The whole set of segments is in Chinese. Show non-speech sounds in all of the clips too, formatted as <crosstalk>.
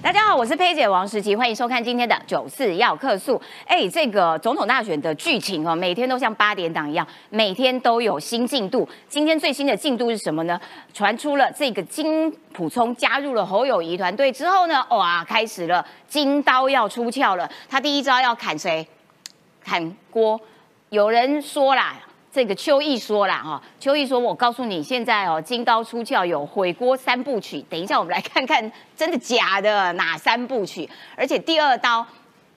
大家好，我是佩姐王时琪，欢迎收看今天的九四要客诉。哎，这个总统大选的剧情哦，每天都像八点档一样，每天都有新进度。今天最新的进度是什么呢？传出了这个金普聪加入了侯友谊团队之后呢，哇，开始了金刀要出鞘了。他第一招要砍谁？砍郭。有人说啦。这个邱毅说了哈，邱毅说：“我告诉你，现在哦，金刀出鞘有悔锅三部曲。等一下，我们来看看真的假的哪三部曲。而且第二刀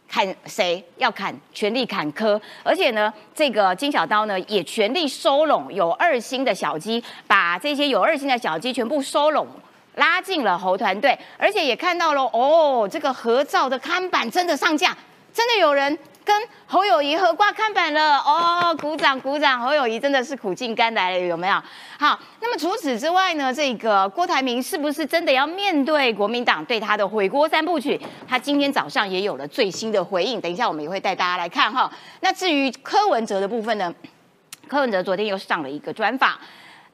砍谁？要砍全力砍柯。而且呢，这个金小刀呢也全力收拢有二星的小鸡，把这些有二星的小鸡全部收拢，拉进了猴团队。而且也看到了哦，这个合照的看板真的上架，真的有人。”跟侯友谊合挂看板了哦，鼓掌鼓掌！侯友谊真的是苦尽甘来了，有没有？好，那么除此之外呢？这个郭台铭是不是真的要面对国民党对他的回锅三部曲？他今天早上也有了最新的回应，等一下我们也会带大家来看哈。那至于柯文哲的部分呢？柯文哲昨天又上了一个专访，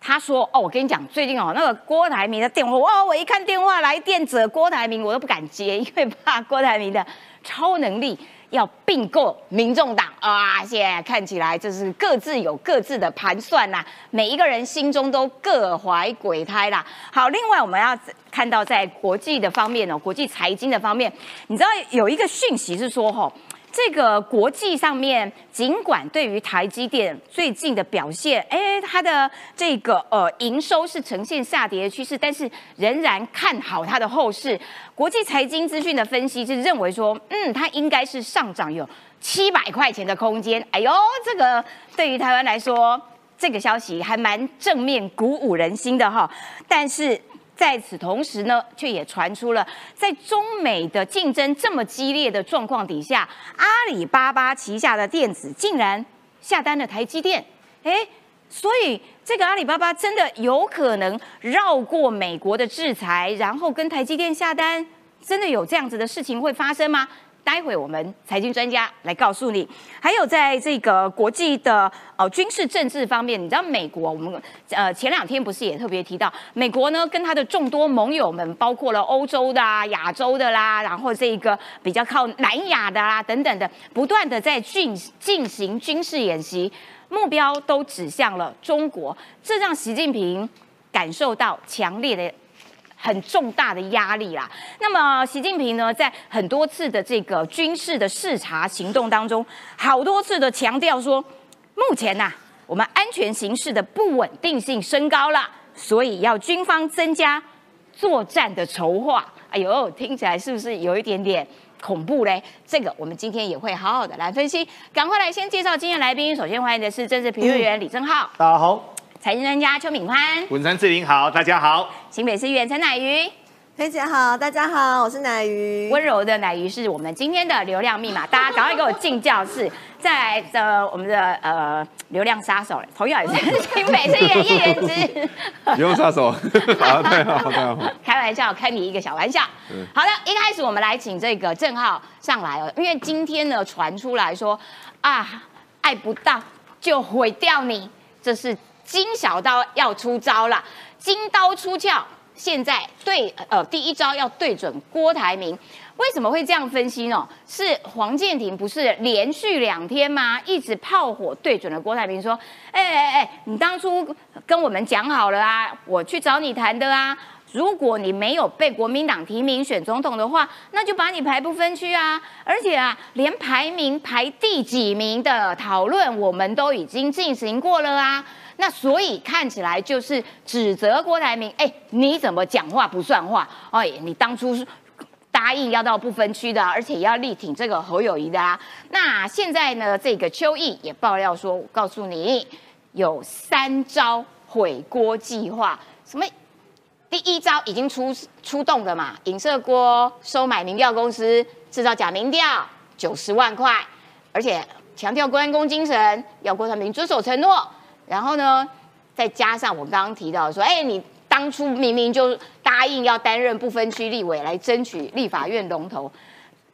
他说：“哦，我跟你讲，最近哦，那个郭台铭的电话，哇，我一看电话来电者郭台铭，我都不敢接，因为怕郭台铭的超能力。”要并购民众党啊！现在看起来就是各自有各自的盘算呐，每一个人心中都各怀鬼胎啦。好，另外我们要看到在国际的方面哦，国际财经的方面，你知道有一个讯息是说吼。这个国际上面，尽管对于台积电最近的表现，哎，它的这个呃营收是呈现下跌的趋势，但是仍然看好它的后市。国际财经资讯的分析是认为说，嗯，它应该是上涨有七百块钱的空间。哎呦，这个对于台湾来说，这个消息还蛮正面、鼓舞人心的哈。但是。在此同时呢，却也传出了在中美的竞争这么激烈的状况底下，阿里巴巴旗下的电子竟然下单了台积电，哎，所以这个阿里巴巴真的有可能绕过美国的制裁，然后跟台积电下单，真的有这样子的事情会发生吗？待会我们财经专家来告诉你，还有在这个国际的呃军事政治方面，你知道美国，我们呃前两天不是也特别提到，美国呢跟他的众多盟友们，包括了欧洲的、啊、亚洲的啦，然后这个比较靠南亚的啦等等的，不断的在进进行军事演习，目标都指向了中国，这让习近平感受到强烈的。很重大的压力啦。那么，习近平呢，在很多次的这个军事的视察行动当中，好多次的强调说，目前呐，我们安全形势的不稳定性升高了，所以要军方增加作战的筹划。哎呦，听起来是不是有一点点恐怖嘞？这个我们今天也会好好的来分析。赶快来先介绍今天来宾，首先欢迎的是政治评论员李正浩。大家好。财经专家邱敏欢，文山志玲好，大家好。新北市议员陈乃瑜，裴姐好，大家好，我是乃瑜。温柔的乃瑜是我们今天的流量密码，大家赶快给我进教室。再来的我们的呃流量杀手，同样也是新北市议员叶元之。<laughs> 流量杀手，<laughs> 好，太好，太好。开玩笑，开你一个小玩笑。好的，一开始我们来请这个郑浩上来哦，因为今天呢传出来说啊，爱不到就毁掉你，这是。金小刀要出招了，金刀出鞘，现在对呃第一招要对准郭台铭，为什么会这样分析呢？是黄建庭不是连续两天吗？一直炮火对准了郭台铭，说，哎哎哎，你当初跟我们讲好了啊，我去找你谈的啊，如果你没有被国民党提名选总统的话，那就把你排不分区啊，而且啊，连排名排第几名的讨论我们都已经进行过了啊。那所以看起来就是指责郭台铭，哎，你怎么讲话不算话？哎，你当初是答应要到不分区的，而且要力挺这个侯友谊的啊。那现在呢，这个邱毅也爆料说，我告诉你，有三招毁锅计划。什么？第一招已经出出动了嘛？影射郭收买民调公司，制造假民调，九十万块，而且强调关公精神，要郭台铭遵守承诺。然后呢，再加上我刚刚提到说，哎，你当初明明就答应要担任不分区立委来争取立法院龙头，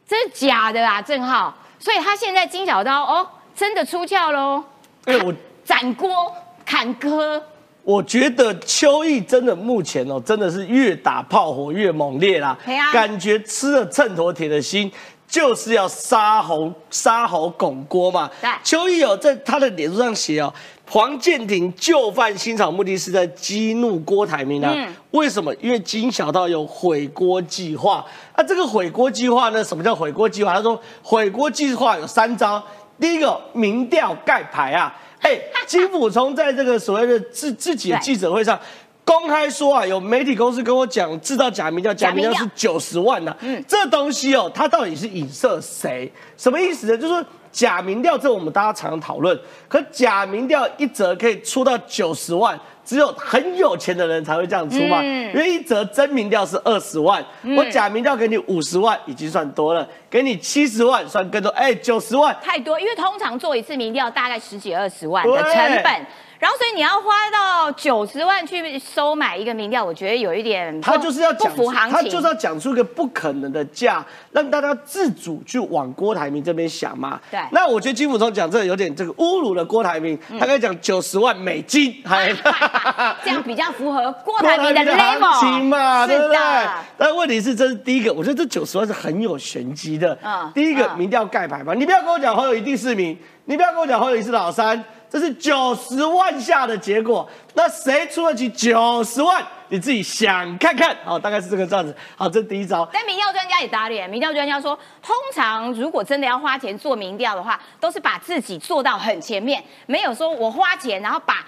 这是假的啊，郑浩。所以他现在金小刀哦，真的出鞘喽。哎，我斩锅砍割，我觉得邱毅真的目前哦，真的是越打炮火越猛烈啦感觉吃了秤砣铁的心。就是要杀猴杀猴拱锅嘛。对邱毅有在他的脸书上写哦，黄建庭就范新草，目的是在激怒郭台铭啊。嗯为什么？因为金小道有毁锅计划。那这个毁锅计划呢？什么叫毁锅计划？他说毁锅计划有三招。第一个，民调盖牌啊。<laughs> 哎，金溥聪在这个所谓的自自己的记者会上。公开说啊，有媒体公司跟我讲，制造假民调，假民调是九十万呐、嗯，这东西哦，它到底是影射谁？什么意思呢？就是说假民调，这我们大家常常讨论，可假民调一折可以出到九十万，只有很有钱的人才会这样出嘛。嗯。因为一折真民调是二十万，我假民调给你五十万已经算多了，给你七十万算更多，哎，九十万。太多，因为通常做一次民调大概十几二十万的成本，然后所以你要花到九十万去收买一个民调，我觉得有一点他就是要不讲出，符行情，他就是要讲出一个不可能的价，让大家自主去往郭台铭这边想嘛。对那我觉得金溥聪讲这个有点这个侮辱了郭台铭，嗯他该讲九十万美金，还 <laughs> 这样比较符合郭台铭的 level 情嘛，对不对？但问题是，这是第一个，我觉得这九十万是很有玄机的。嗯第一个嗯民调盖牌嘛，你不要跟我讲侯友谊第四名，你不要跟我讲侯友谊是老三，这是九十万下的结果。那谁出得起九十万？你自己想看看。好，大概是这个这样子。好，这第一招。但民调专家也打脸，民调专家说，通常如果真的要花钱做民调的话，都是把自己做到很前面，没有说我花钱然后把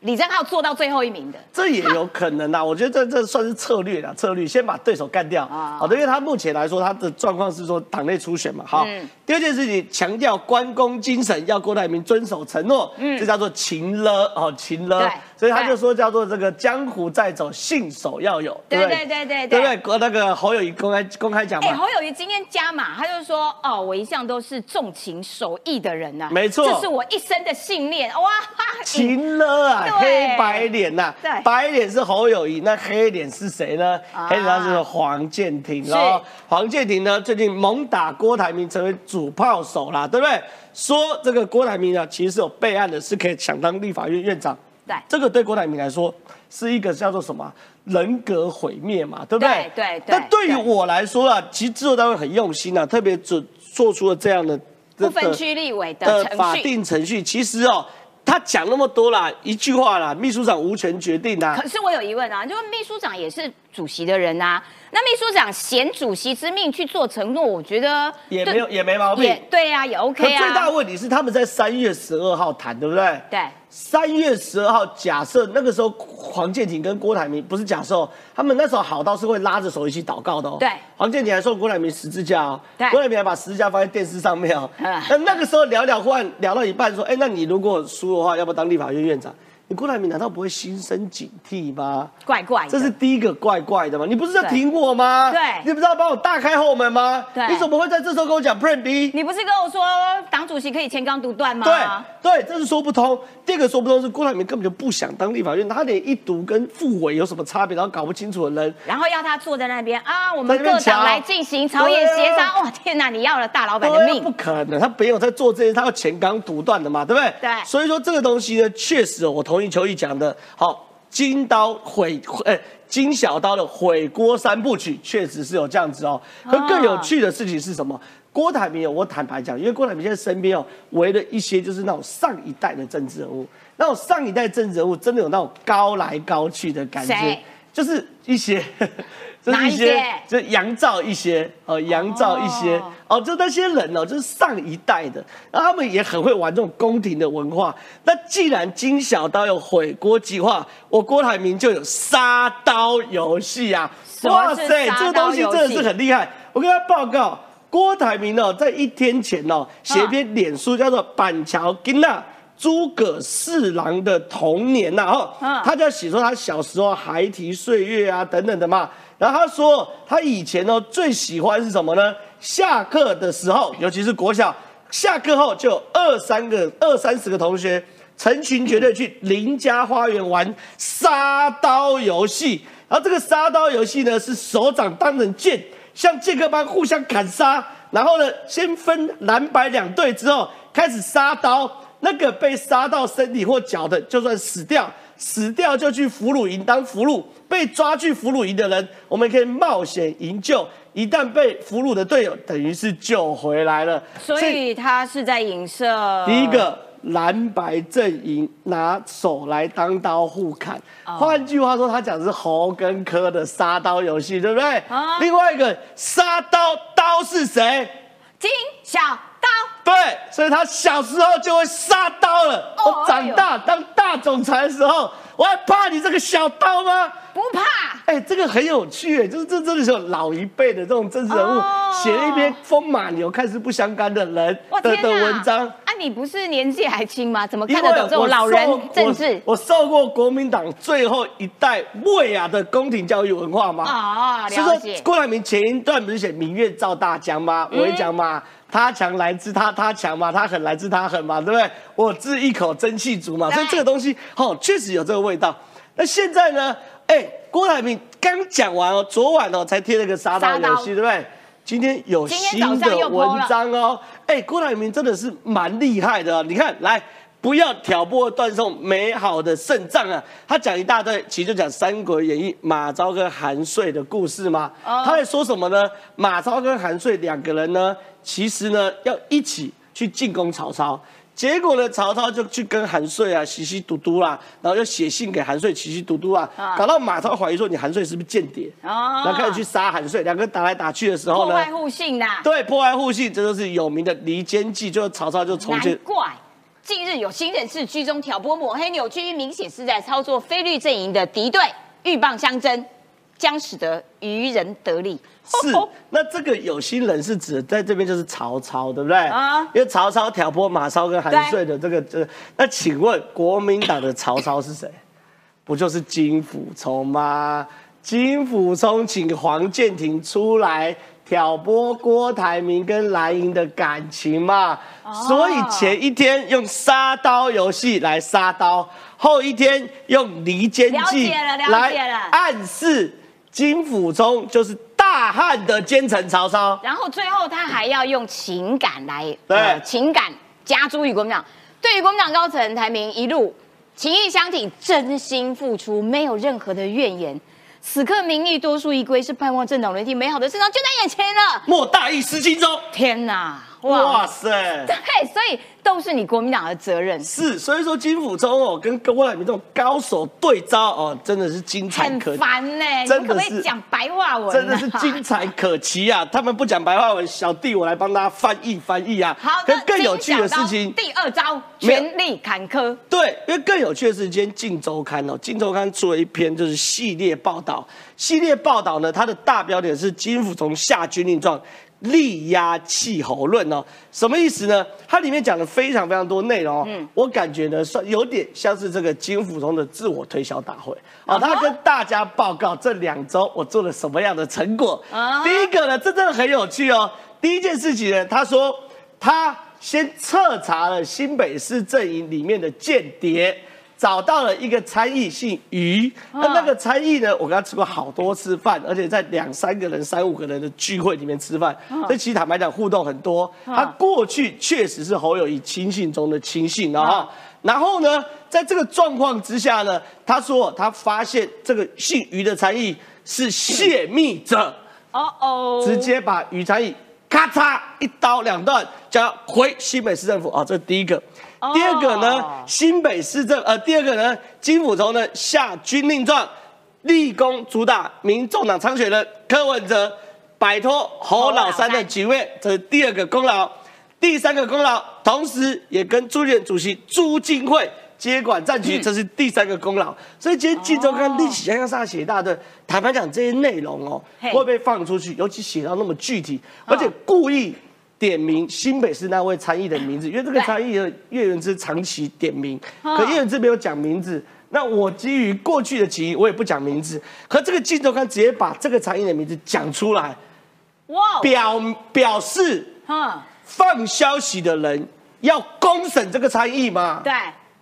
李正浩做到最后一名的。这也有可能啊，<laughs> 我觉得这这算是策略啦，策略先把对手干掉。啊好的，因为他目前来说，他的状况是说党内初选嘛。好，嗯第二件事情强调关公精神，要郭台铭遵守承诺，嗯这叫做情了哦，情了。所以他就说叫做这个江湖在走，信手要有，对不对对对对不对？国那个侯友谊公开公开讲哎、嘛，侯友谊今天加码，他就说：“哦，我一向都是重情守义的人呐、没错这是我一生的信念。”哇，<laughs> 情了啊，黑白脸呐、对白脸是侯友谊，那黑脸是谁呢？啊黑脸他是黄建庭是哦。黄建庭呢，最近猛打郭台铭，成为主炮手啦，对不对？说这个郭台铭呢，其实是有备案的，是可以想当立法院院长。对这个对郭台铭来说是一个叫做什么人格毁灭嘛，对不对？对对对但对于我来说啊，其实制作单位很用心啊，特别做做出了这样的不分区立委的的法。定程序，其实哦，他讲那么多啦，一句话啦，秘书长无权决定啊。可是我有疑问啊，就是秘书长也是主席的人啊，那秘书长衔主席之命去做承诺，我觉得也没有也没毛病也。对啊，也 OK 最大。问题是他们在三月十二号谈，对不对？对，三月十二号，假设那个时候黄建庭跟郭台铭不是假设哦，他们那时候好到是会拉着手一起祷告的哦。对黄建庭还送郭台铭十字架哦。对郭台铭还把十字架放在电视上面哦。嗯那那个时候聊聊，忽然聊到一半说，哎，那你如果输的话，要不要当立法院院长？你郭台铭难道不会心生警惕吗？怪怪的。这是第一个怪怪的嘛？你不是在挺我吗？对你不是要帮我大开后门吗？对你怎么会在这时候跟我讲 Plan B？你不是跟我说党主席可以前纲独断吗？对对，这是说不通。第二个说不通是郭台铭根本就不想当立法院，他连一读跟复委有什么差别，然后搞不清楚的人，然后要他坐在那边啊，我们各党来进行朝野协商。哇，天哪，你要了大老板的对啊不。可能，他没有在做这些，他要前纲独断的嘛，对不对？对所以说这个东西呢，确实哦我同意邱毅讲的，好，金刀毁，呃，金小刀的毁锅三部曲，确实是有这样子哦。可更有趣的事情是什么？郭台铭哦，我坦白讲，因为郭台铭现在身边哦围了一些就是那种上一代的政治人物，那种上一代政治人物真的有那种高来高去的感觉，就是一些，就是一些哪一些，就是杨照一些，哦，杨照一些，哦哦，就那些人哦，就是上一代的，然后他们也很会玩这种宫廷的文化。那既然金小刀有毁锅计划，我郭台铭就有杀刀游戏啊！什么是杀刀这个东西真的是很厉害。我跟他报告，郭台铭哦，在一天前哦，写一篇脸书叫做《板桥金娜》。诸葛四郎的童年呐、哈、嗯他就要写说他小时候孩提岁月啊等等的嘛。然后他说他以前呢最喜欢是什么呢？下课的时候，尤其是国小，下课后就有二三个、二三十个同学成群结队去邻家花园玩杀刀游戏。然后这个杀刀游戏呢是手掌当成剑，像剑客般互相砍杀。然后呢，先分蓝白两队之后开始杀刀。那个被杀到身体或脚的，就算死掉，死掉就去俘虏营当俘虏，被抓去俘虏营的人，我们可以冒险营救。一旦被俘虏的队友，等于是救回来了。所以他是在影射第一个蓝白阵营拿手来当刀互砍，换句话说，他讲的是猴跟柯的杀刀游戏，对不对？啊另外一个杀刀刀是谁？金小刀。对，所以他小时候就会杀刀了。哦我长大当大总裁的时候，我还怕你这个小刀吗？不怕，哎、这个很有趣，哎，就是这真的是有老一辈的这种政治人物哦写了一篇风马牛看似不相干的人的的文章。啊，你不是年纪还轻吗？怎么看得懂这种我老人政治我？我受过国民党最后一代魏雅的宫廷教育文化吗。啊，了解。郭台铭前一段不是写“明月照大江”吗？嗯我会讲嘛，他强来自他，他强嘛，他狠来自他狠嘛，对不对？我自一口蒸汽足嘛，所以这个东西哦，确实有这个味道。那现在呢？哎，郭台铭刚讲完哦，昨晚哦才贴了个沙刀杀游戏，对不对？今天有新的文章哦。哎，郭台铭真的是蛮厉害的哦。你看，来。不要挑拨断送美好的胜仗啊！他讲一大堆，其实就讲《三国演义》马超跟韩遂的故事嘛。哦他在说什么呢？马超跟韩遂两个人呢，其实呢要一起去进攻曹操。结果呢，曹操就去跟韩遂啊稀稀嘟嘟啦，然后又写信给韩遂稀稀嘟嘟啊啊，搞到马超怀疑说你韩遂是不是间谍，哦然后开始去杀韩遂，两个人打来打去的时候呢破坏，互信呐。对破坏互信，这就是有名的离间计，就是曹操就重难建。怪近日有新人士居中挑拨、抹黑、扭曲，明显是在操作菲律阵营的敌对，鹬蚌相争，将使得渔人得利。是，那这个有心人是指在这边就是曹操，对不对？啊因为曹操挑拨马超跟韩遂的这个这，那请问国民党的曹操是谁？不就是金辅聪吗？金辅聪请黄建庭出来挑拨郭台铭跟蓝营的感情嘛，所以前一天用杀刀游戏来杀刀，后一天用离间了计来暗示金溥聪就是大汉的奸臣曹操。然后最后他还要用情感来，对情感加诸于国民党。对于国民党高层台铭一路情义相挺，真心付出，没有任何的怨言。此刻民意多数一归，是盼望政党轮替，美好的胜仗就在眼前了。莫大意失荆州。天哪，哇哇！塞！对，所以都是你国民党的责任，是，所以说金辅中哦，跟郭台铭这种高手对招哦，真的是精彩很可烦呢、你真的可不可以是讲白话文、啊？真的是精彩可期啊！他们不讲白话文，小弟我来帮大家翻译翻译啊。好的，跟更有趣的事情，第二招全力坎坷。对，因为更有趣的是，今天《镜周刊》哦，《镜周刊》做了一篇就是系列报道。系列报道呢，它的大标点是金辅中下军令状，力压气候论哦。什么意思呢？它里面讲了非常非常多内容哦。嗯我感觉呢，算有点像是这个金溥聪的自我推销大会哦。啊哈他跟大家报告这两周我做了什么样的成果。啊第一个呢，这真的很有趣哦。第一件事情呢，他说他先彻查了新北市阵营里面的间谍，找到了一个参议姓于，啊那那个参议呢，我跟他吃过好多次饭，而且在两三个人、三五个人的聚会里面吃饭，啊所以其实坦白讲互动很多。他过去确实是侯友谊亲信中的亲信啊。啊然后呢，在这个状况之下呢，他说他发现这个姓于的参议是泄密者。哦哦，直接把于参议咔嚓一刀两断，叫他回新北市政府啊、这是第一个。哦。第二个呢，新北市政呃，第二个呢，金溥聪呢下军令状，立功主打民众党参选人柯文哲，摆脱侯老三的局位，这是第二个功劳。第三个功劳，同时也跟朱立主席朱金惠接管战局，这是第三个功劳。所以今天《金周刊》立起洋洋洒写一大的，坦白讲，这些内容哦，会被放出去，尤其写到那么具体，而且故意点名新北市那位参议的名字，因为这个对参议的叶元之长期点名，嗯可叶元之没有讲名字。那我基于过去的情谊，我也不讲名字。可这个《镜头看》直接把这个参议的名字讲出来，哇，表表示哼，放消息的人要公审这个参议吗？对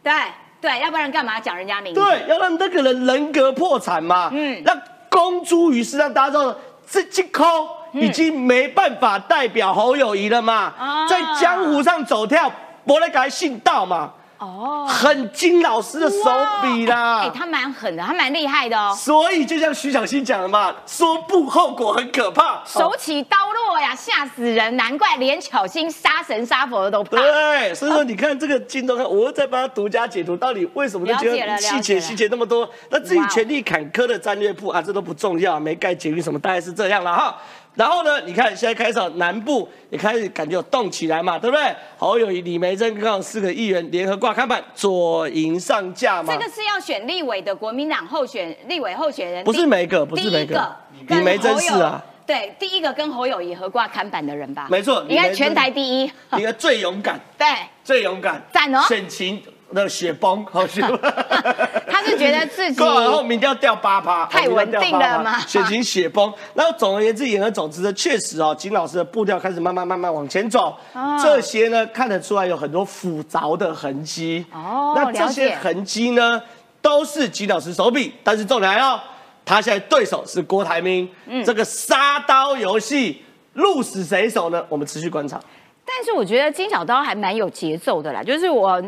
对对，要不然干嘛讲人家名字？对，要让那个人人格破产嘛，嗯嗯，让公诸于世，让大家知道这这抠已经没办法代表侯友谊了嘛，啊在江湖上走跳，我来给他信道嘛。哦，很金老师的手笔啦。哎，他蛮狠的，他蛮厉害的哦。所以就像徐小新讲的嘛，说不后果很可怕，手起刀落呀，吓死人！难怪连巧心杀神杀佛的都怕。对，所以说你看这个金东看，我在帮他独家解读，到底为什么就觉得细节细节那么多？那至于权力坎坷的战略部啊，这都不重要，没盖捷运什么，大概是这样了哈。然后呢，你看现在开始南部也开始感觉有动起来嘛，对不对？侯友谊、李梅珍刚好四个议员联合挂看板，左营上架嘛。这个是要选立委的国民党候选立委候选人，不是第每一个不是第一每个个李跟梅珍是啊，对，第一个跟侯友谊合挂看板的人吧？没错李梅珍应该全台第一。你看最勇敢，对，最勇敢，赞哦选情的雪崩，好雪。<laughs> 他是觉得自己过完后民调掉八趴，太稳定了嘛选情雪崩。然后总而言之，言而总之呢，确实哦，金老师的步调开始慢慢慢慢往前走。哦这些呢，看得出来有很多复杂的痕迹。哦那这些痕迹呢，都是金老师手笔。但是重点来了，他现在对手是郭台铭，嗯这个杀刀游戏鹿死谁手呢？我们持续观察。但是我觉得金小刀还蛮有节奏的啦，就是我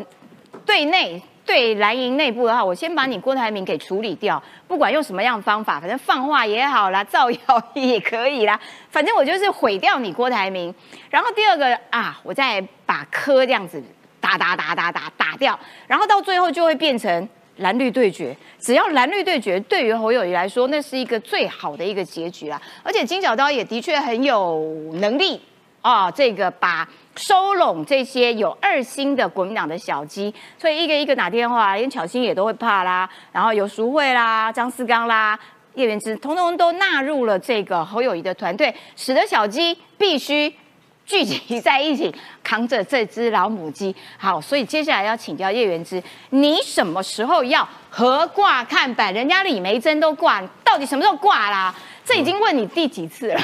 对内对蓝营内部的话，我先把你郭台铭给处理掉，不管用什么样的方法，反正放话也好啦，造谣 <laughs> 也可以啦，反正我就是毁掉你郭台铭。然后第二个啊，我再把柯这样子打打打打打打掉，然后到最后就会变成。蓝绿对决，只要蓝绿对决，对于侯友谊来说，那是一个最好的一个结局啦。而且金小刀也的确很有能力啊，这个把收拢这些有二心的国民党的小鸡，所以一个一个打电话，连巧心也都会怕啦，然后有淑慧啦、张思刚啦、叶元之，通通都纳入了这个侯友谊的团队，使得小鸡必须。聚集在一起，扛着这只老母鸡。好，所以接下来要请教叶元之，你什么时候要合挂看板？人家李梅珍都挂，到底什么时候挂啦？这已经问你第几次了？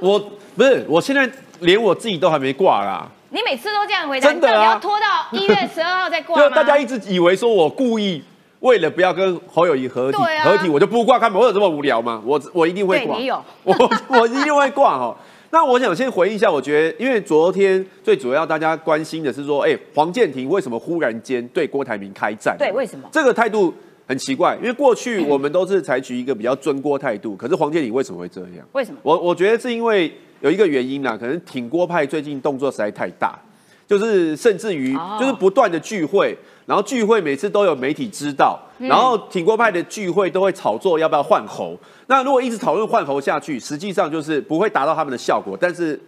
我不是，我现在连我自己都还没挂啦。你每次都这样回答，真的啊你要拖到一月十二号再挂吗？大家一直以为说我故意为了不要跟侯友谊合体，啊合体我就不挂看板，我有这么无聊吗？我我一定会挂，你有我我一定会挂哈。那我想先回应一下，我觉得因为昨天最主要大家关心的是说，哎、黄建庭为什么忽然间对郭台铭开战？对，为什么？这个态度很奇怪，因为过去我们都是采取一个比较尊郭态度，可是黄建庭为什么会这样？为什么？我我觉得是因为有一个原因啦，可能挺郭派最近动作实在太大，就是甚至于哦就是不断的聚会，然后聚会每次都有媒体知道，然后挺郭派的聚会都会炒作要不要换猴。那如果一直讨论换猴下去，实际上就是不会达到他们的效果，但是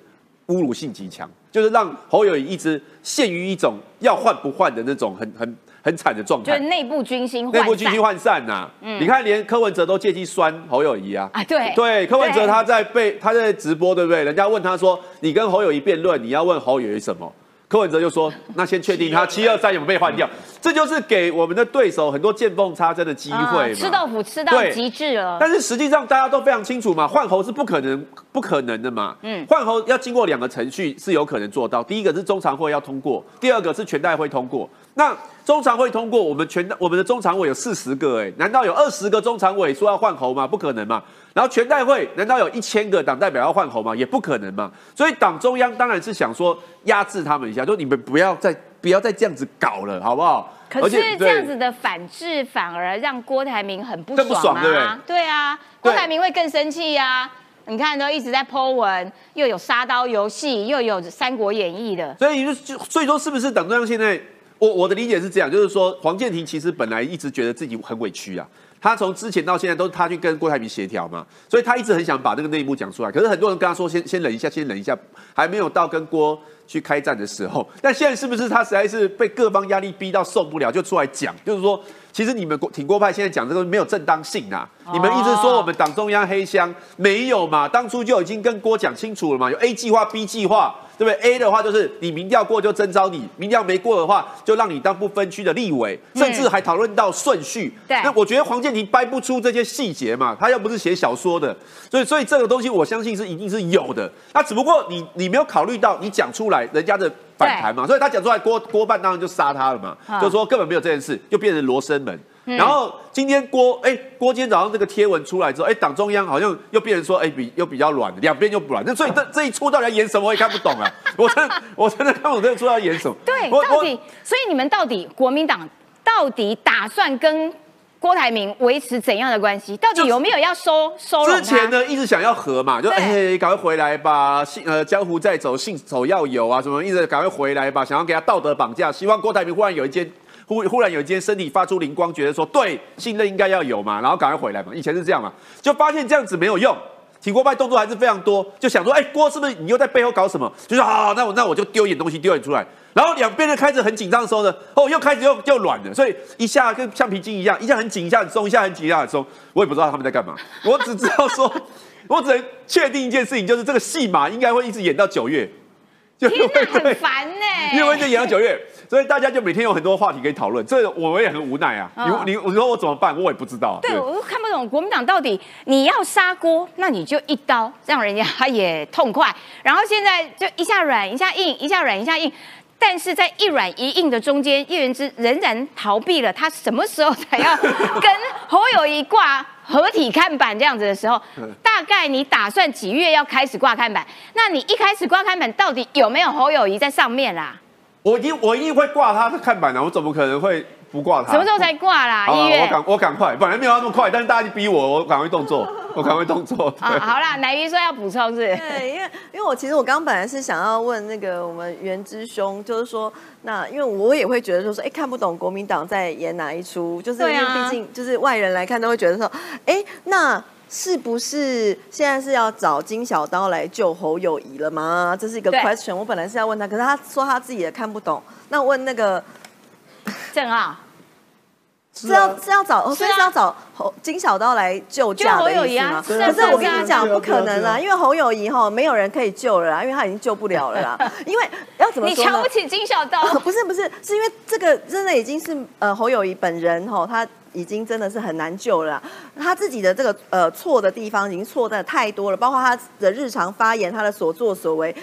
侮辱性极强，就是让侯友宜一直陷于一种要换不换的那种很很很惨的状态。就是内部军心内部军心涣散呐、嗯你看连柯文哲都借机酸侯友谊啊。啊，对对，柯文哲他在被他在直播，对不对？人家问他说：“你跟侯友谊辩论，你要问侯友谊什么？”柯文哲就说：“那先确定 <laughs> 他七二三有没有被换掉。”这就是给我们的对手很多见缝插针的机啊会嘛。吃豆腐吃到对极致了。但是实际上大家都非常清楚嘛，换侯是不可能不可能的嘛。嗯嗯，换侯要经过两个程序是有可能做到，第一个是中常会要通过，第二个是全代会通过。那中常会通过，我们全我们的中常委有四十个，哎，难道有二十个中常委说要换候吗？不可能嘛。然后全代会难道有一千个党代表要换候吗？也不可能嘛。所以党中央当然是想说压制他们一下，就你们不要再不要再这样子搞了，好不好？可是这样子的反制反而让郭台铭很不爽啊，对不对对啊，郭台铭会更生气呀、你看都一直在 Po 文，又有杀刀游戏，又有《三国演义》的，所以就就所以说，是不是党中央现在，我我的理解是这样，就是说黄建庭其实本来一直觉得自己很委屈啊，他从之前到现在都是他去跟郭台铭协调嘛，所以他一直很想把那个内幕讲出来。可是很多人跟他说先先忍一下，先忍一下，还没有到跟郭去开战的时候。但现在是不是他实在是被各方压力逼到受不了，就出来讲，就是说。其实你们国挺郭派现在讲这个没有正当性啊！你们一直说我们党中央黑箱，没有嘛？当初就已经跟郭讲清楚了嘛，有 A 计划、B 计划，对不对？A 的话就是你民调过就征召你，民调没过的话就让你当不分区的立委，甚至还讨论到顺序。对那我觉得黄建庭掰不出这些细节嘛，他又不是写小说的，所以所以这个东西我相信是一定是有的。那只不过你你没有考虑到你讲出来人家的反弹嘛，所以他讲出来郭郭办当然就杀他了嘛，嗯就说根本没有这件事，就变成罗生门。然后今天郭哎郭今天早上这个贴文出来之后，哎党中央好像又变成说哎比又比较软，两边又不软，那所以这这一出到底要演什么我也看不懂啊！我真的 <laughs> 我真的看不懂这个出要演什么。对，我到底，所以你们到底国民党到底打算跟郭台铭维持怎样的关系？到底有没有要收收？之前呢，一直想要和嘛，就对哎，赶快回来吧，信呃江湖再走，信手要有啊，什么一直赶快回来吧，想要给他道德绑架，希望郭台铭忽然有一件忽忽然有一天身体发出灵光，觉得说对信任应该要有嘛，然后赶快回来嘛，以前是这样嘛，就发现这样子没有用。挺郭派动作还是非常多，就想说，哎、郭是不是你又在背后搞什么？就说好，那我那我就丢一点东西丢一点出来，然后两边的开始很紧张的时候呢，哦，又开始又又软了，所以一下跟橡皮筋一样，一下很紧，一下很松，一下很紧，一下很松，我也不知道他们在干嘛，我只知道说，<laughs> 我只能确定一件事情，就是这个戏码应该会一直演到九月，就会很烦呢、因为会一直演到九月，所以大家就每天有很多话题可以讨论，这我也很无奈啊，嗯你你我说我怎么办，我也不知道，对，我都看不懂国民党到底你要砂锅，那你就一刀让人家也痛快，然后现在就一下软一下硬，一下软一下硬。但是在一软一硬的中间，叶元之仍然逃避了他什么时候才要 <laughs> 跟侯友谊挂合体看板这样子的时候，大概你打算几月要开始挂看板？那你一开始挂看板，到底有没有侯友谊在上面啦？我一定我一定会挂他的看板啊，我怎么可能会不挂他？什么时候才挂啦？好啊一月我赶我赶快，本来没有要那么快，但是大家就逼我，我赶快动作，<laughs> 我赶快动作。啊，对好啦，乃瑜说要补充是。对，因为因为我其实我刚刚本来是想要问那个我们袁之兄，就是说，那因为我也会觉得说说，哎，看不懂国民党在演哪一出，就是因为毕竟就是外人来看都会觉得说，哎，那是不是现在是要找金小刀来救侯友谊了吗？这是一个 question，我本来是要问他，可是他说他自己也看不懂，那问那个郑啊，是要是要找，所以是要找侯金小刀来救驾的意思吗？可是我跟你讲，不可能啦，因为侯友谊哈，没有人可以救了啦，因为他已经救不了了啦。<laughs> 因为要怎么说你瞧不？起金小刀？<laughs> 不是不是，是因为这个真的已经是呃侯友谊本人哈，他已经真的是很难救了。他自己的这个呃错的地方已经错的太多了，包括他的日常发言，他的所作所为。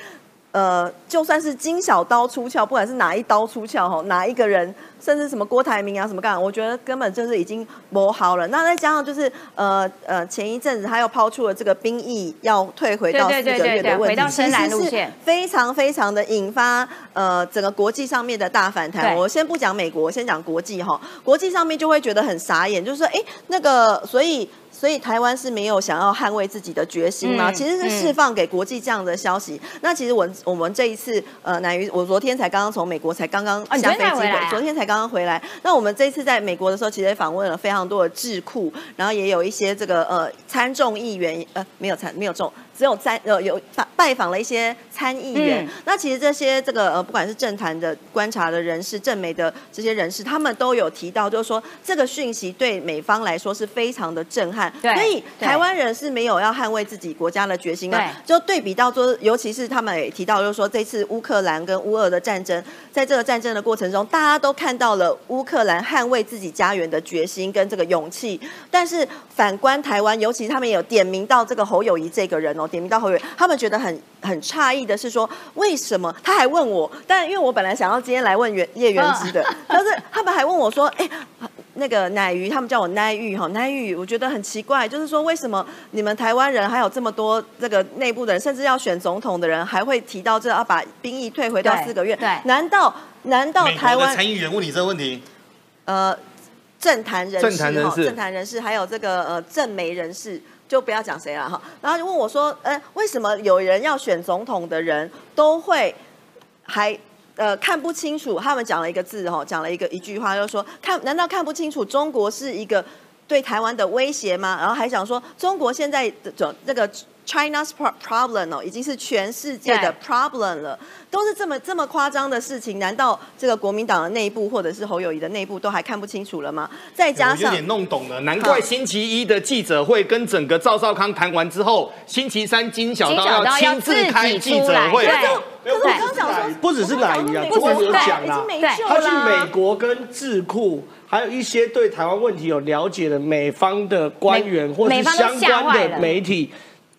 呃，就算是金小刀出鞘，不管是哪一刀出鞘哈，哪一个人，甚至什么郭台铭啊什么干，我觉得根本就是已经磨好了。那再加上就是呃呃，前一阵子他又抛出了这个兵役要退回到四个月的问题，回到深蓝路其实线是非常非常的引发呃整个国际上面的大反弹。我先不讲美国，我先讲国际哈，国际上面就会觉得很傻眼，就是说，哎，那个所以。所以台湾是没有想要捍卫自己的决心吗？嗯其实是释放给国际这样的消息。那其实我我们这一次呃，乃于我昨天才刚刚从美国才刚刚下飞机回昨天才刚刚回来。那我们这一次在美国的时候，其实访问了非常多的智库，然后也有一些这个呃参众议员，呃没有参没有众，只有参呃有拜拜访了一些参议员。嗯那其实这些这个呃不管是政坛的观察的人士、政媒的这些人士，他们都有提到，就是说这个讯息对美方来说是非常的震撼。对所以台湾人是没有要捍卫自己国家的决心的对。就对比到说，尤其是他们也提到，就是说这次乌克兰跟乌俄的战争，在这个战争的过程中，大家都看到了乌克兰捍卫自己家园的决心跟这个勇气。但是反观台湾，尤其他们也有点名到这个侯友谊这个人哦，点名到侯友，他们觉得很很诧异的是说，为什么他还问我？但因为我本来想要今天来问袁叶元之的，但是他们还问我说，哎、那个奶鱼，他们叫我奶玉哈，奶玉，我觉得很奇怪，就是说为什么你们台湾人还有这么多这个内部的人，甚至要选总统的人，还会提到这要把兵役退回到四个月？对难道难道台湾参议员问你这个问题，呃政坛人士政坛人士哈政坛人士还有这个呃政媒人士，就不要讲谁了哈。然后就问我说，呃，为什么有人要选总统的人都会还？呃，看不清楚，他们讲了一个字哈，讲了一个一句话，就说，看，难道看不清楚中国是一个对台湾的威胁吗？然后还想说，中国现在的这这个 China's pro- problem 哦，已经是全世界的 problem 了，都是这么这么夸张的事情，难道这个国民党的内部或者是侯友谊的内部都还看不清楚了吗？再加上有点弄懂了，难怪星期一的记者会跟整个赵少康谈完之后，星期三金小刀要亲自开记者会。可是我刚刚讲说，不只是奶鱼啊，不只是奶讲啦他去美国跟智库，还有一些对台湾问题有了解的美方的官员或是相关的媒体。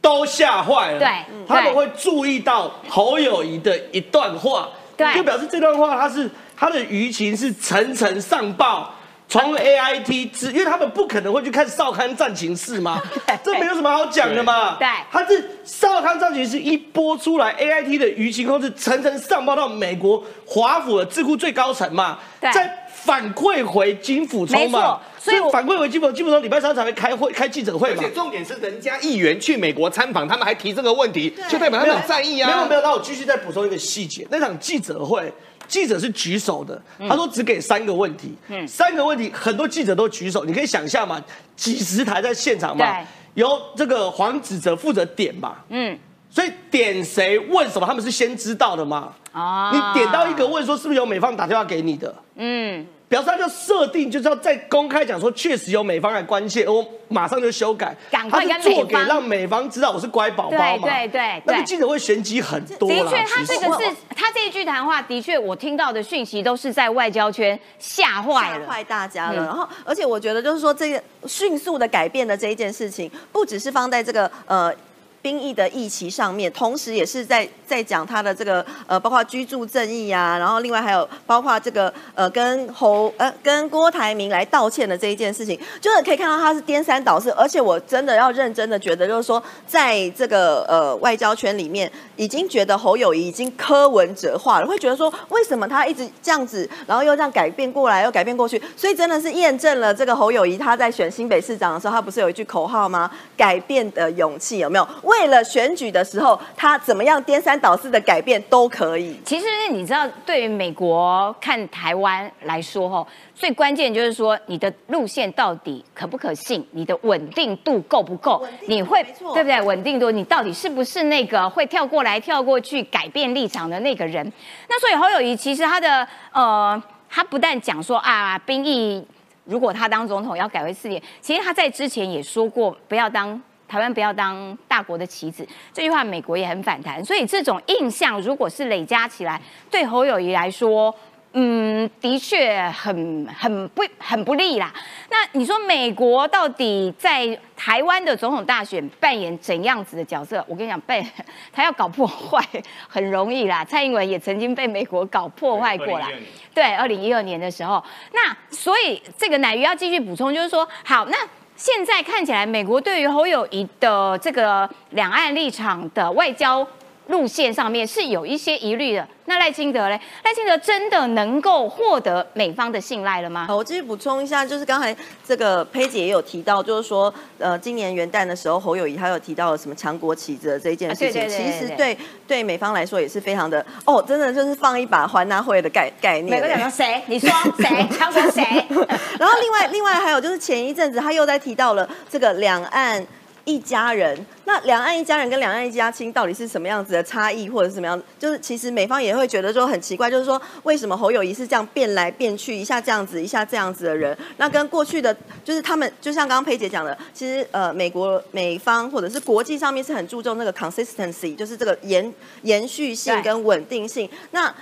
都吓坏了，对他们会注意到侯友谊的一段话，对。就表示这段话他是他的舆情是层层上报，从 A I T 之，因为他们不可能会去看少康战情室嘛，<laughs> 这没有什么好讲的嘛。对。他是少康战情室一播出来，A I T 的舆情控制层层上报到美国华府的智库最高层嘛，对。再反馈回金辅没错聪嘛，所以反馈回金辅，金辅聪礼拜三才会开会开记者会嘛而且。重点是人家议员去美国参访，他们还提这个问题，就代表他们很在意啊。没有没有，那我继续再补充一个细节，那场记者会。记者是举手的，嗯他说只给三个问题，三个问题，很多记者都举手，你可以想象嘛，几十台在现场嘛对，由这个黄子哲负责点嘛，嗯，所以点谁问什么，他们是先知道的嘛。哦你点到一个问说是不是有美方打电话给你的，嗯，表示他就设定就是要在公开讲说确实有美方来关切，我马上就修改，赶快跟美方给让美方知道我是乖宝宝嘛。对对对对那个记者会玄机很多啦。的确，他这个是他这一句谈话，的确我听到的讯息都是在外交圈吓坏了。吓坏大家了。嗯然后，而且我觉得就是说，这个迅速的改变的这一件事情，不只是放在这个呃。兵役的议题上面，同时也是在在讲他的这个呃，包括居住正义啊，然后另外还有包括这个呃，跟侯呃跟郭台铭来道歉的这一件事情，就是可以看到他是颠三倒四，而且我真的要认真的觉得，就是说在这个呃外交圈里面，已经觉得侯友谊已经柯文哲化了，会觉得说为什么他一直这样子，然后又这样改变过来，又改变过去，所以真的是验证了这个侯友谊他在选新北市长的时候，他不是有一句口号吗？改变的勇气有没有？为了选举的时候，他怎么样颠三倒四的改变都可以。其实你知道，对于美国看台湾来说，吼，最关键就是说你的路线到底可不可信，你的稳定度够不够你会对不对？稳定度，你到底是不是那个会跳过来跳过去改变立场的那个人？那所以侯友谊其实他的呃，他不但讲说啊，兵役如果他当总统要改为四年，其实他在之前也说过不要当。台湾不要当大国的棋子，这句话美国也很反弹，所以这种印象如果是累加起来，对侯友谊来说，嗯，的确很很不很不利啦。那你说美国到底在台湾的总统大选扮演怎样子的角色？我跟你讲，被 <laughs> 他要搞破坏很容易啦。蔡英文也曾经被美国搞破坏过啦。对，二零一二年的时候，那所以这个奶鱼要继续补充，就是说，好，那现在看起来，美国对于侯友谊的这个两岸立场的外交路线上面是有一些疑虑的。那赖清德嘞，赖清德真的能够获得美方的信赖了吗？好，我继续补充一下，就是刚才这个佩姐也有提到，就是说，呃，今年元旦的时候，侯友谊他有提到了什么强国旗子的这一件事情，啊对对对对其实对对美方来说也是非常的哦，真的就是放一把还纳会的概概念。美国讲说谁？你说谁？强国谁？<laughs> 然后另外另外还有就是前一阵子他又在提到了这个两岸一家人，那两岸一家人跟两岸一家亲到底是什么样子的差异，或者是什么样？就是其实美方也会觉得说很奇怪，就是说为什么侯友谊是这样变来变去，一下这样子，一下这样子的人？那跟过去的就是他们，就像刚刚佩姐讲的，其实呃美国美方或者是国际上面是很注重那个 consistency，就是这个延延续性跟稳定性。那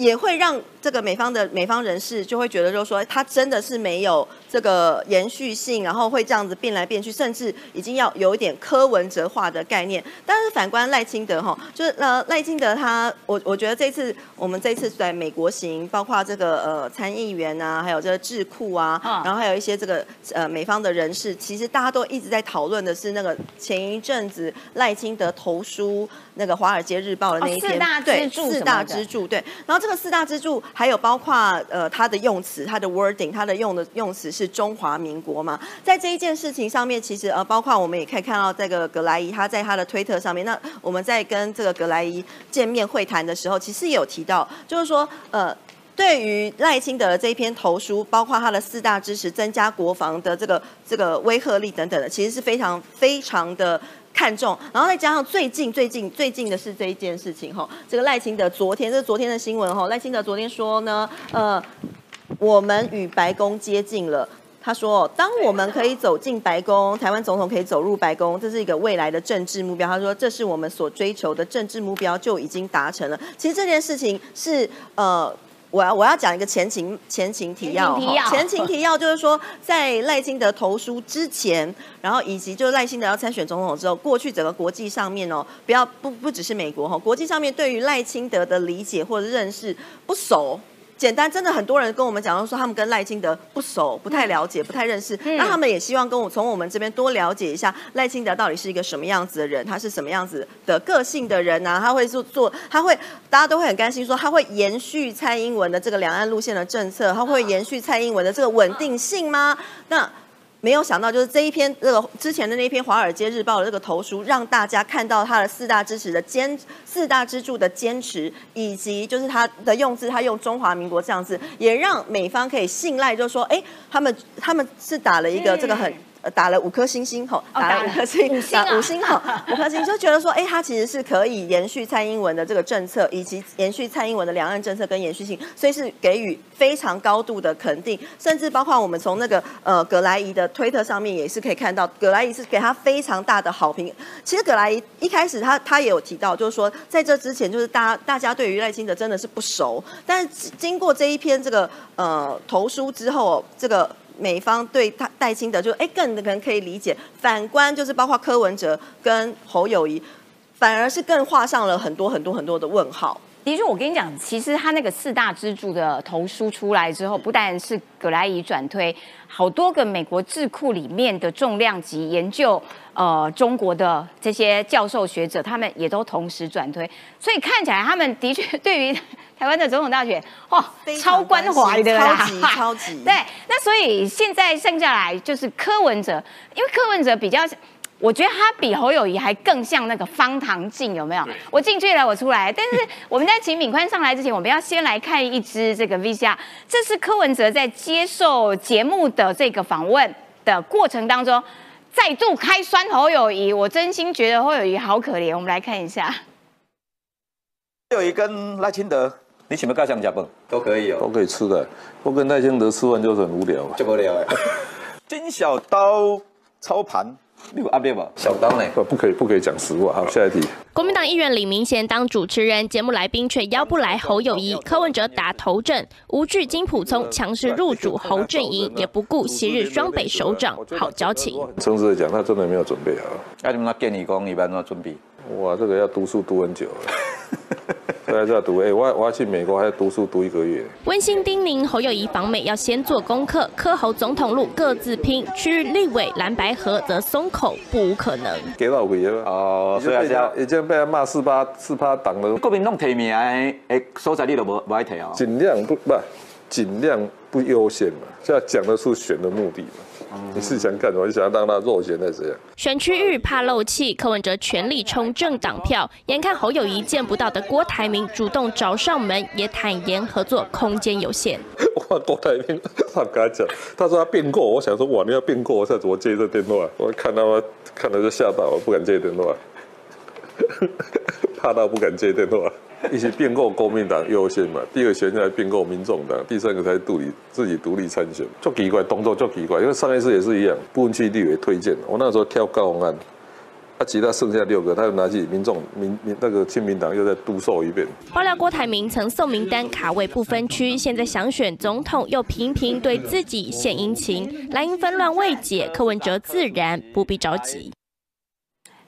也会让这个美方的美方人士就会觉得，就是说他真的是没有这个延续性，然后会这样子变来变去，甚至已经要有一点柯文哲化的概念。但是反观赖清德哈，就是呃赖清德他，我我觉得这次我们这次在美国行，包括这个呃参议员啊，还有这个智库啊，嗯然后还有一些这个呃美方的人士，其实大家都一直在讨论的是那个前一阵子赖清德投书那个《华尔街日报》的那一篇，哦四大对支柱四大支柱对，然后这个四大支柱还有包括呃它的用词，它的 wording，它的用的用词是中华民国嘛，在这一件事情上面，其实呃包括我们也可以看到这个格莱伊他在他的推特上面，那我们在跟这个格莱伊见面会谈的时候，其实也有提到，就是说呃。对于赖清德的这一篇投书，包括他的四大支持增加国防的这个这个威慑力等等的，其实是非常非常的看重。然后再加上最近最近最近的是这一件事情哈，这个赖清德昨天这是昨天的新闻哈，赖清德昨天说呢，呃，我们与白宫接近了。他说：“当我们可以走进白宫，台湾总统可以走入白宫，这是一个未来的政治目标。”他说：“这是我们所追求的政治目标，就已经达成了。”其实这件事情是呃。我要我要讲一个前情前情提要前情提要哈前情提要就是说，在赖清德投书之前，然后以及就是赖清德要参选总统之后，过去整个国际上面哦，不要不不只是美国哈，国际上面对于赖清德的理解或者认识不熟。简单，真的很多人跟我们讲说，他们跟赖清德不熟，不太了解，不太认识。那他们也希望跟我从我们这边多了解一下赖清德到底是一个什么样子的人，他是什么样子的个性的人呢？他会做做，他会大家都会很担心说，他会延续蔡英文的这个两岸路线的政策，他会延续蔡英文的这个稳定性吗？那？没有想到，就是这一篇这个之前的那篇《华尔街日报》的这个投书，让大家看到他的四大支持的坚四大支柱的坚持，以及就是他的用字，他用中华民国这样子，也让美方可以信赖，就是说，哎，他们他们是打了一个这个很。呃，打了五颗星星吼，打了 <laughs> 五颗星，打五星吼，<laughs> 五颗星就觉得说，哎，他其实是可以延续蔡英文的这个政策，以及延续蔡英文的两岸政策跟延续性，所以是给予非常高度的肯定，甚至包括我们从那个呃葛莱仪的推特上面也是可以看到，葛莱仪是给他非常大的好评。其实葛莱仪一开始他他也有提到，就是说在这之前，就是大大家对于赖清德真的是不熟，但是经过这一篇这个呃投书之后，这个。美方对他戴清德就哎更可能可以理解，反观就是包括柯文哲跟侯友谊，反而是更画上了很多很多很多的问号。的确，我跟你讲，其实他那个四大支柱的投书出来之后，不但是葛莱仪转推，好多个美国智库里面的重量级研究呃中国的这些教授学者，他们也都同时转推，所以看起来他们的确对于。台湾的总统大选，哇，超关怀的啦，超级超级。对，那所以现在剩下来就是柯文哲，因为柯文哲比较，我觉得他比侯友谊还更像那个方唐镜，有没有？我进去了，我出来。但是我们在请敏宽上来之前，我们要先来看一支这个 V C R，这是柯文哲在接受节目的这个访问的过程当中，再度开酸侯友谊。我真心觉得侯友谊好可怜，我们来看一下。侯友谊跟赖清德。你喜欢盖香加饭？都可以哦，都可以吃的。我跟赖清德吃完就是很无聊，就无聊哎。<laughs> 金小刀操盘，你有阿伯吧？小刀呢？不，不可以，不可以讲实话。好，下一题。国民党议员李明贤当主持人，节目来宾却邀不来侯友谊、柯文哲打头阵，吴惧金普聪强势入主侯阵营，也不顾昔日双北首长好交情。诚实的讲，他真的没有准备好。那你们那建议讲一般要准备？哇，这个要读书读很久。<laughs> 在这读，哎，我我要去美国，还要读书读一个月。温馨叮咛侯友谊访美要先做功课，科侯总统路各自拼，区域立委蓝白河则松口不无可能。给到位了哦，所以已经被他骂四八四八党了。国民党提名哎，所在你都无无爱提啊？尽量不不，尽量不优先嘛，这要讲的是选的目的嘛。<laughs> 你是想干什么？你想要让他弱选还是怎样？选区域怕漏气，柯文哲全力冲政党票。眼看侯友谊见不到的郭台铭主动找上门，也坦言合作空间有限。<laughs> 哇，郭台铭，他跟他讲，他说他变过。我想说，哇，你要变过，我怎么接这电话？我看到他，看了就吓到，我不敢接电话，<laughs> 怕到不敢接电话。<laughs> 一起并购国民党优先嘛，第二选才并购民众党，第三个才独立自己独立参选，就奇怪，动作就奇怪，因为上一次也是一样，部分区立委推荐，我那时候挑高鸿安，他其他剩下六个，他又拿起民众民民那个亲民党又再督售一遍。爆料郭台铭曾送名单卡位不分区，现在想选总统又频频对自己献殷勤，蓝营纷乱未解，柯文哲自然不必着急。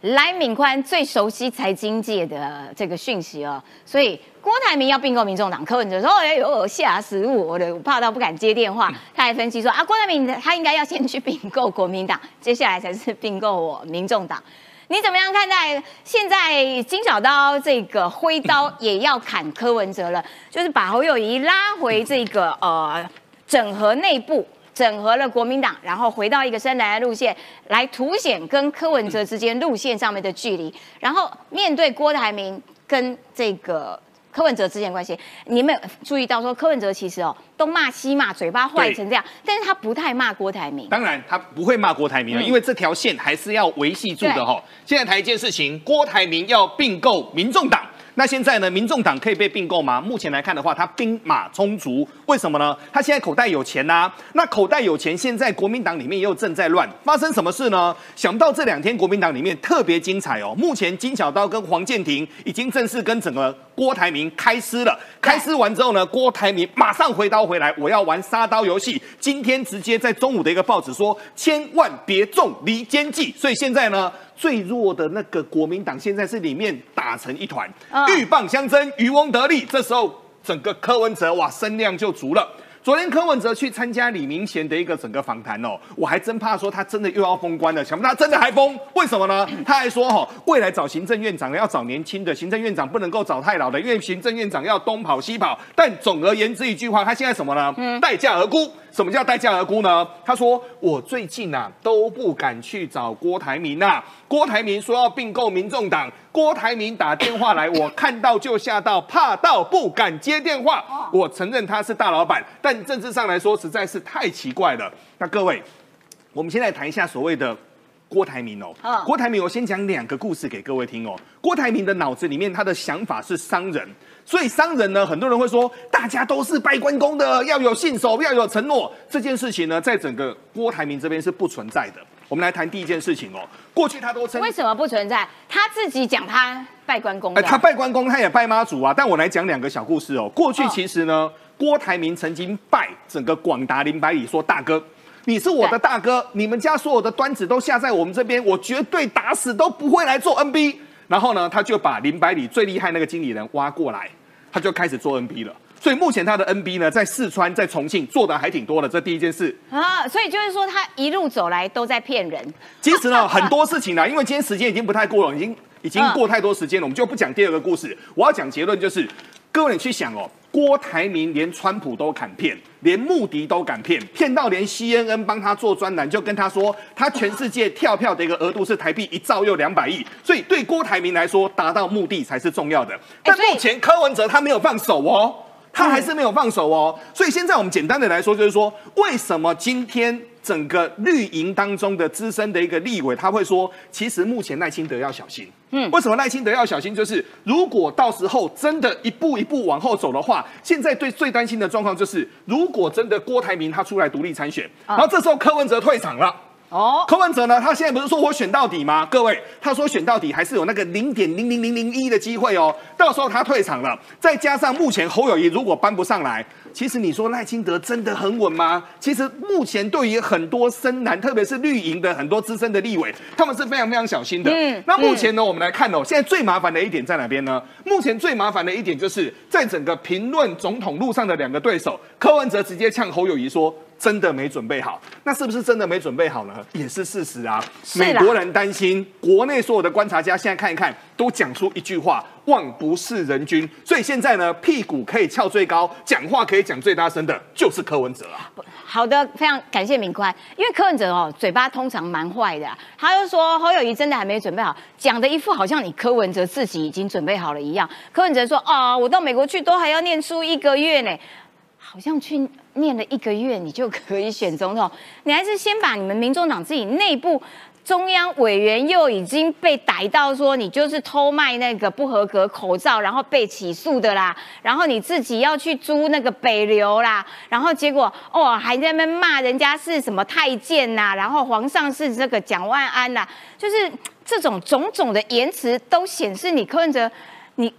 来，敏宽最熟悉财经界的这个讯息哦，所以郭台铭要并购民众党，柯文哲说：“哎呦，吓死我了，我怕到不敢接电话。”他还分析说：“啊，郭台铭他应该要先去并购国民党，<laughs> 接下来才是并购我民众党。”你怎么样看待现在金小刀这个挥刀也要砍柯文哲了？就是把侯友谊拉回这个呃整合内部。整合了国民党，然后回到一个深蓝的路线，来凸显跟柯文哲之间路线上面的距离。然后面对郭台铭跟这个柯文哲之间关系，你们注意到说柯文哲其实哦东骂西骂，嘴巴坏成这样，但是他不太骂郭台铭。当然他不会骂郭台铭了，因为这条线还是要维系住的哈。现在谈一件事情，郭台铭要并购民众党。那现在呢？民众党可以被并购吗？目前来看的话，他兵马充足。为什么呢？他现在口袋有钱呐。那口袋有钱，现在国民党里面又正在乱，发生什么事呢？想不到这两天国民党里面特别精彩哦。目前金小刀跟黄建庭已经正式跟整个郭台铭开撕了。开撕完之后呢，郭台铭马上回刀回来，我要玩杀刀游戏。今天直接在中午的一个报纸说，千万别中离间计。所以现在呢？最弱的那个国民党现在是里面打成一团，鹬蚌相争，渔翁得利。这时候整个柯文哲哇声量就足了。昨天柯文哲去参加李明贤的一个整个访谈哦，我还真怕说他真的又要封官了，想不到他真的还封，为什么呢？<coughs> 他还说哈，未来找行政院长要找年轻的，行政院长不能够找太老的，因为行政院长要东跑西跑。但总而言之一句话，他现在什么呢？待价而沽。什么叫待价而沽呢？他说我最近呐都不敢去找郭台铭呐，郭台铭说要并购民众党，郭台铭打电话来，我看到就吓到，怕到不敢接电话。我承认他是大老板，但政治上来说实在是太奇怪了。那各位，我们现在谈一下所谓的。郭台铭哦，嗯郭台铭，我先讲两个故事给各位听哦。郭台铭的脑子里面，他的想法是商人，所以商人呢，很多人会说，大家都是拜关公的，要有信守，要有承诺。这件事情呢，在整个郭台铭这边是不存在的。我们来谈第一件事情哦，过去他都称为什么不存在？他自己讲他拜关公哎，他拜关公，他也拜妈祖啊。但我来讲两个小故事哦。过去哦其实呢，郭台铭曾经拜整个广达林百里说：“大哥，你是我的大哥，你们家所有的端子都下在我们这边，我绝对打死都不会来做 NB。”然后呢，他就把林百里最厉害那个经理人挖过来，他就开始做 NB 了。所以目前他的 NB 呢，在四川、在重庆做的还挺多的。这第一件事。啊，所以就是说他一路走来都在骗人。其实呢，<laughs> 很多事情呢，因为今天时间已经不太过了，已经已经过太多时间了，我们就不讲第二个故事。我要讲结论就是，各位你去想哦，郭台铭连川普都敢骗，连穆迪都敢骗，骗到连 CNN 帮他做专栏，就跟他说他全世界跳票的一个额度是台币一兆又两百亿，所以对郭台铭来说，达到目的才是重要的。但目前柯文哲他没有放手哦。他还是没有放手哦，所以现在我们简单的来说，就是说，为什么今天整个绿营当中的资深的一个立委，他会说，其实目前赖清德要小心。嗯，为什么赖清德要小心？就是如果到时候真的一步一步往后走的话，现在最最担心的状况就是，如果真的郭台铭他出来独立参选，然后这时候柯文哲退场了。哦，柯文哲呢？他现在不是说我选到底吗？各位，他说选到底还是有那个零点零零零零一的机会哦。到时候他退场了，再加上目前侯友谊如果搬不上来，其实你说赖清德真的很稳吗？其实目前对于很多深蓝，特别是绿营的很多资深的立委，他们是非常非常小心的。嗯那目前呢，我们来看哦，现在最麻烦的一点在哪边呢？目前最麻烦的一点就是在整个评论总统路上的两个对手，柯文哲直接呛侯友谊说。真的没准备好，那是不是真的没准备好呢？也是事实啊。是美国人担心，国内所有的观察家现在看一看，都讲出一句话：望不是人君。所以现在呢，屁股可以翘最高，讲话可以讲最大声的，就是柯文哲啊。好的，非常感谢敏宽，因为柯文哲哦，嘴巴通常蛮坏的、他就说侯友谊真的还没准备好，讲的一副好像你柯文哲自己已经准备好了一样。柯文哲说啊，我到美国去都还要念书一个月呢，好像去念了一个月你就可以选总统，你还是先把你们民众党自己内部。中央委员又已经被逮到说你就是偷卖那个不合格口罩，然后被起诉的啦。然后你自己要去租那个北流啦，然后结果哦还在那边骂人家是什么太监呐、然后皇上是这个蒋万安呐、就是这种种种的言辞都显示你柯文哲，你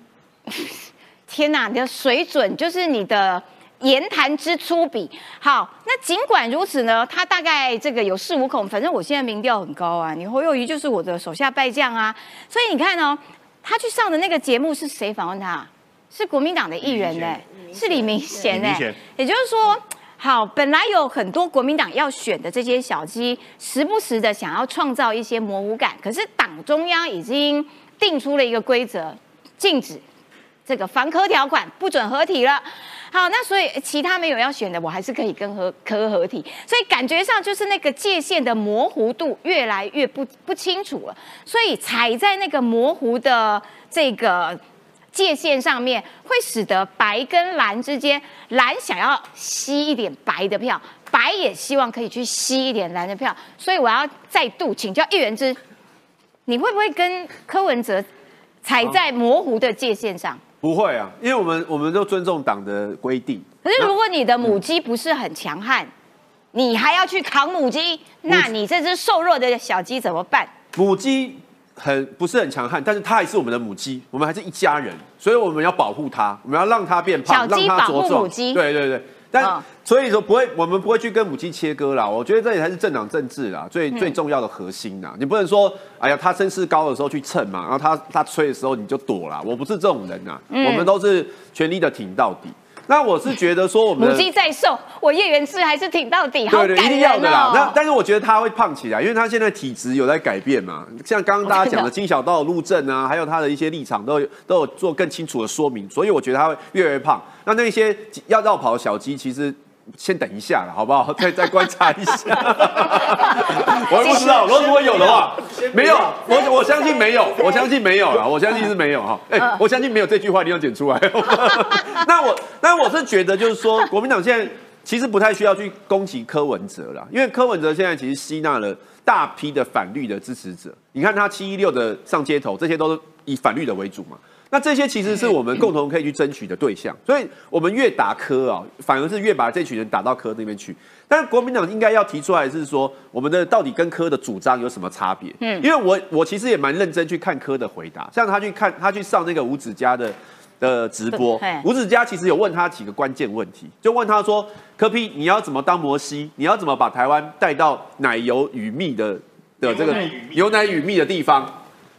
<laughs> 天哪，你的水准就是你的。言谈之粗鄙，好，那尽管如此呢，他大概这个有恃无恐，反正我现在民调很高啊，你侯友谊就是我的手下败将啊，所以你看哦，他去上的那个节目是谁访问他？是国民党的议员呢、是李明贤呢、也就是说。好，本来有很多国民党要选的这些小鸡，时不时的想要创造一些模糊感，可是党中央已经定出了一个规则，禁止这个防科条款，不准合体了。好，那所以其他没有要选的，我还是可以跟合科合体，所以感觉上就是那个界限的模糊度越来越不不清楚了，所以踩在那个模糊的这个界限上面，会使得白跟蓝之间，蓝想要吸一点白的票，白也希望可以去吸一点蓝的票，所以我要再度请教议员之，你会不会跟柯文哲踩在模糊的界限上？不会啊，因为我们我们都尊重党的规定。可是如果你的母鸡不是很强悍，你还要去扛母鸡，那你这只瘦弱的小鸡怎么办？母鸡很不是很强悍，但是它还是我们的母鸡，我们还是一家人，所以我们要保护它，我们要让它变胖，让它茁壮。保护母鸡对对对。但嗯所以说不会，我们不会去跟母鸡切割啦。我觉得这里才是政党政治啦，最嗯最重要的核心啦。你不能说，哎呀，他声势高的时候去蹭嘛，然后他他吹的时候你就躲啦。我不是这种人呐，嗯我们都是全力的挺到底。那我是觉得说，我们母鸡在瘦，我叶元志还是挺到底，好对对，一定要的啦。那。但是我觉得他会胖起来，因为他现在体质有在改变嘛。像刚刚大家讲的 <laughs> 金小道路政啊，还有他的一些立场都有都有做更清楚的说明，所以我觉得他会越来越胖。那那些要绕跑的小鸡，其实。先等一下了，好不好？<laughs> 再再观察一下。<laughs> 我也不知道，如果有的话，没有，我我相信没有，我相信没有了，我相信是没有哈。哎、我相信没有这句话，你要剪出来。<laughs> 那我，那我是觉得，就是说，国民党现在其实不太需要去攻击柯文哲了，因为柯文哲现在其实吸纳了大批的反绿的支持者。你看他七一六的上街头，这些都是以反绿的为主嘛。那这些其实是我们共同可以去争取的对象，所以我们越打科啊，反而是越把这群人打到科那边去。但是国民党应该要提出来是说，我们的到底跟科的主张有什么差别？嗯，因为我我其实也蛮认真去看科的回答，像他去看他去上那个吴子嘉的的直播对，吴子嘉其实有问他几个关键问题，就问他说，柯批你要怎么当摩西？你要怎么把台湾带到奶油与蜜的的这个牛奶与蜜的地方？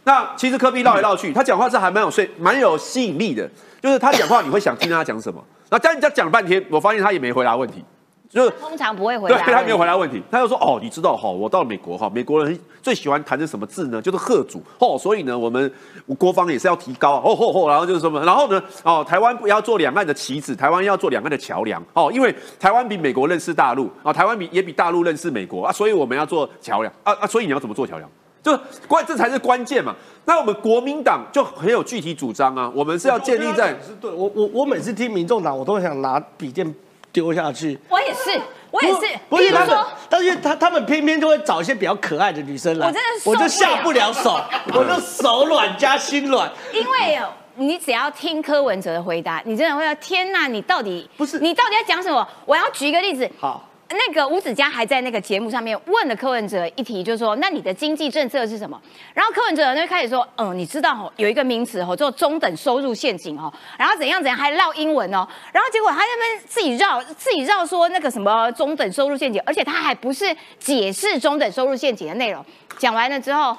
那其实科比绕来绕去，他讲话是还蛮有说蛮有吸引力的，就是他讲话你会想听他讲什么。那但人家讲了半天，我发现他也没回答问题，就是通常不会回答对答，他没有回答问题，他就说哦，你知道哈，我到了美国哈，美国人最喜欢谈的什么字呢？就是贺主。哦，所以呢，我们国防也是要提高哦吼吼，然后就是什么，然后呢哦，台湾不要做两岸的棋子，台湾要做两岸的桥梁。哦，因为台湾比美国认识大陆啊，台湾比也比大陆认识美国啊，所以我们要做桥梁。啊啊，所以你要怎么做桥梁？就关这才是关键嘛。那我们国民党就很有具体主张啊，我们是要建立在是对我我我每次听民众党，我都想拿笔电丢下去。我也是，我也是。不是他们但是他他们偏偏就会找一些比较可爱的女生来，我真的是我就下不了手，<laughs> 我就手软加心软。因为哦你只要听柯文哲的回答，你真的会说天呐，你到底不是你到底在讲什么？我要举一个例子。好，那个吴子嘉还在那个节目上面问了柯文哲一题，就是说，那你的经济政策是什么？然后柯文哲就开始说，嗯，你知道哦，有一个名词哦，叫中等收入陷阱哦，然后怎样怎样，还绕英文哦，然后结果他在那边自己绕自己绕说那个什么中等收入陷阱，而且他还不是解释中等收入陷阱的内容，讲完了之后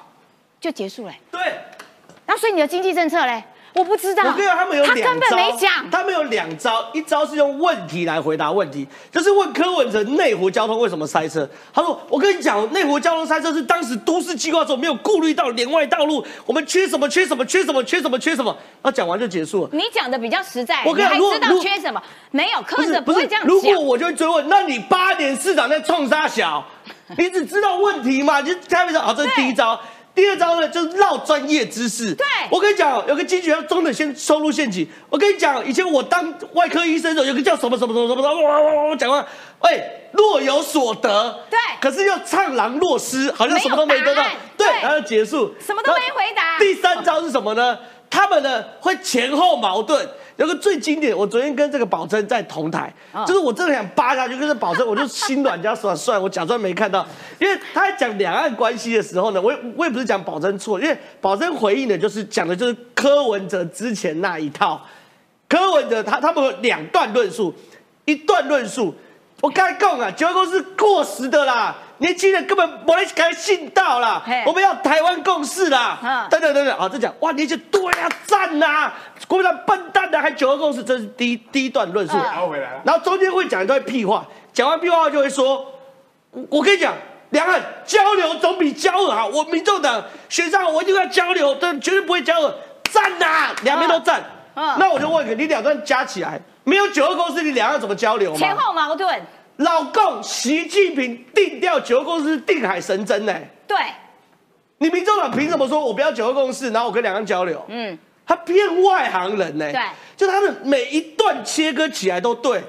就结束了。对，那所以你的经济政策嘞？我不知道，我跟你讲，他们有两招，根本没讲。他们有两招，一招是用问题来回答问题，就是问柯文哲内湖交通为什么塞车。他说：“我跟你讲，内湖交通塞车是当时都市计划的时候没有顾虑到连外道路，我们缺什么缺什么缺什么缺什么缺什么。”然后讲完就结束了。你讲的比较实在，我跟你讲如还知道缺什么？没有，柯文哲不会这样，如果。我就会追问，那你八年市长在冲杀小，你只知道问题嘛？你就开玩笑，好，这是第一招。第二招呢，就是绕专业知识。对我跟你讲，有个金曲要中等先收入陷阱。我跟你讲，以前我当外科医生的时候，有个叫什么什么什么什么，哇哇哇哇讲话，哎，若有所得。对可是又怅然若失，好像什么都没得到对然后结束，什么都没回答第三招是什么呢？他们呢会前后矛盾。有个最经典，我昨天跟这个宝珍在同台，哦就是我真的想扒下去，跟这宝珍，我就心软加算算，我假装没看到，因为他在讲两岸关系的时候呢，我也我也不是讲宝珍错，因为宝珍回应的就是讲的就是柯文哲之前那一套，柯文哲他他们有两段论述，一段论述，我刚才讲啊，九二共识过时的啦，年轻人根本没人敢信道啦，我们要台湾共识啦嗯，等等等等，好，再讲哇，年轻人对啊，赞呐，国民党笨蛋的，还九二共识，这是第一第一段论述，嗯然后回来，然后中间会讲一段屁话，讲完屁话就会说，我我跟你讲。两岸交流总比交恶好。我民众党选上我一定要交流，但绝对不会交恶。赞呐、两边都赞。嗯那我就问你，你两段加起来没有九二共识，你两岸怎么交流吗？前后矛盾，老共习近平定调九二共识是定海神针呢、对，你民众党凭什么说我不要九二共识，然后我跟两岸交流？嗯，他骗外行人呢、对就他的每一段切割起来都对，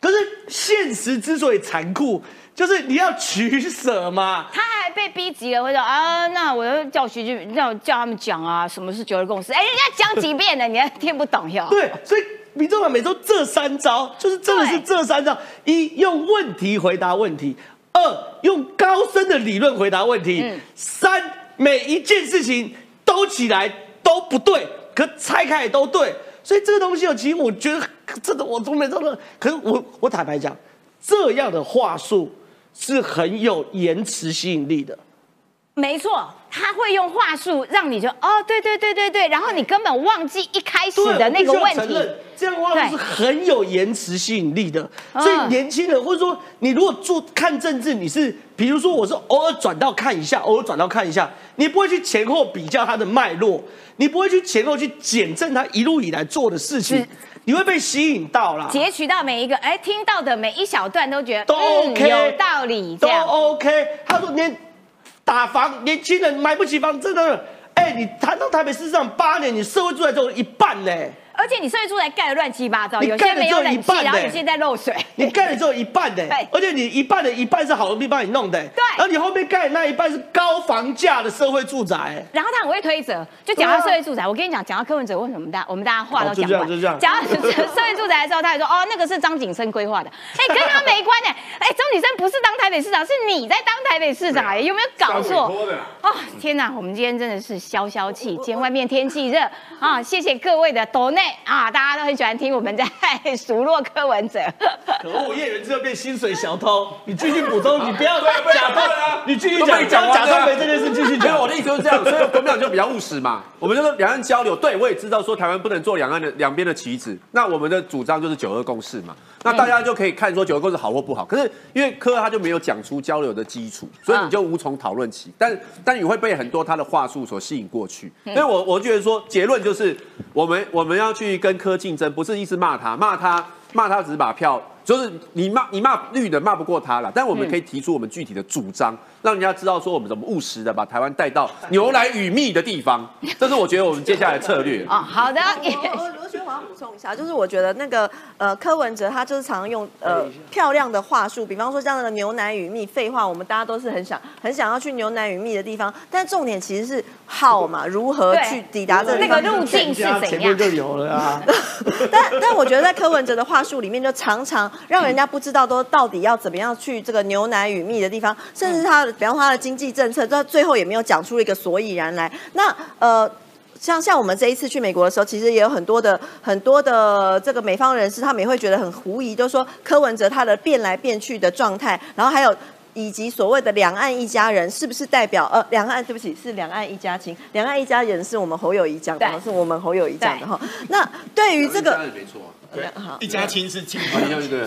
可是现实之所以残酷，就是你要取舍嘛。他还被逼急了，会说啊，那我要叫徐俊，要叫他们讲啊，什么是九二共识？哎，人家讲几遍了，你还听不懂哟。对，所以民众党每周这三招，就是真的是这三招：一用问题回答问题；二用高深的理论回答问题；嗯三每一件事情都起来都不对，可拆开也都对。所以这个东西哦，其实我觉得真的我从没这个。可是我我坦白讲，这样的话术是很有延迟吸引力的。没错，他会用话术让你就哦，对对对对对，然后你根本忘记一开始的那个问题。这样的话是很有延迟吸引力的。所以年轻人或者说你如果做看政治，你是比如说我是偶尔转到看一下，偶尔转到看一下，你不会去前后比较它的脉络，你不会去前后去检证他一路以来做的事情，你会被吸引到了，截取到每一个哎听到的每一小段都觉得都 OK 有道理，都 OK。他说年。打房，年轻人买不起房，真的。哎，你谈到台北市场八年，你社会住宅只有一半呢。而且你社会住宅盖的乱七八糟，有些没有冷气，然后有些在漏水。你盖了之后一半的，<laughs> 而且你一半的一半是好容易帮你弄的，对。然后你后面盖的那一半是高房价的社会住宅。然后他很会推责，就讲到社会住宅。我跟你讲，讲到柯文哲，为什么大我们大家话都讲完？就这样，讲到社会住宅的时候，他还说哦，那个是张景生规划的，<laughs> 哎，跟他没关的。哎，张景生不是当台北市长，是你在当台北市长，哎，有没有搞错？哦，天哪，我们今天真的是消消气。今天外面天气热啊，谢谢各位的抖内啊，大家都。很喜欢听我们在 <laughs> 数落柯文哲，可恶，叶元之后变薪水小偷。你继续补充，你不要假装啊！你继续讲讲假装没这件事，继续讲。我的意思就是这样，所以国民党就比较务实嘛。我们就是两岸交流，对我也知道说台湾不能做两岸的两边的棋子。那我们的主张就是九二共识嘛。那大家就可以看说九个共识好或不好。可是因为柯他就没有讲出交流的基础，所以你就无从讨论起。但但你会被很多他的话术所吸引过去。所以我我觉得说结论就是，我们我们要去跟柯竞争，不是一直骂他，骂他骂他只是把票。就是你骂你骂绿的骂不过他了，但我们可以提出我们具体的主张，让人家知道说我们怎么务实的把台湾带到牛奶与蜜的地方，这是我觉得我们接下来的策略啊。<laughs> 好的，<laughs> 要补充一下，就是我觉得那个呃柯文哲他就是常用呃漂亮的话术，比方说像那个牛奶与蜜，废话我们大家都是很想很想要去牛奶与蜜的地方，但重点其实是号嘛，如何去抵达这那个路径是怎样？前面就有了啊。<laughs> 但但我觉得在柯文哲的话术里面，就常常。让人家不知道都到底要怎么样去这个牛奶与蜜的地方，甚至他，比方说他的经济政策，到最后也没有讲出一个所以然来。那呃，像像我们这一次去美国的时候，其实也有很多的很多的这个美方人士，他们也会觉得很狐疑，就是说柯文哲他的变来变去的状态，然后还有以及所谓的两岸一家人，是不是代表呃两岸？对不起，是两岸一家亲，两岸一家人是我们侯友谊讲的，是我们侯友谊讲的哈。那对于这个，没错。好，一家亲是亲，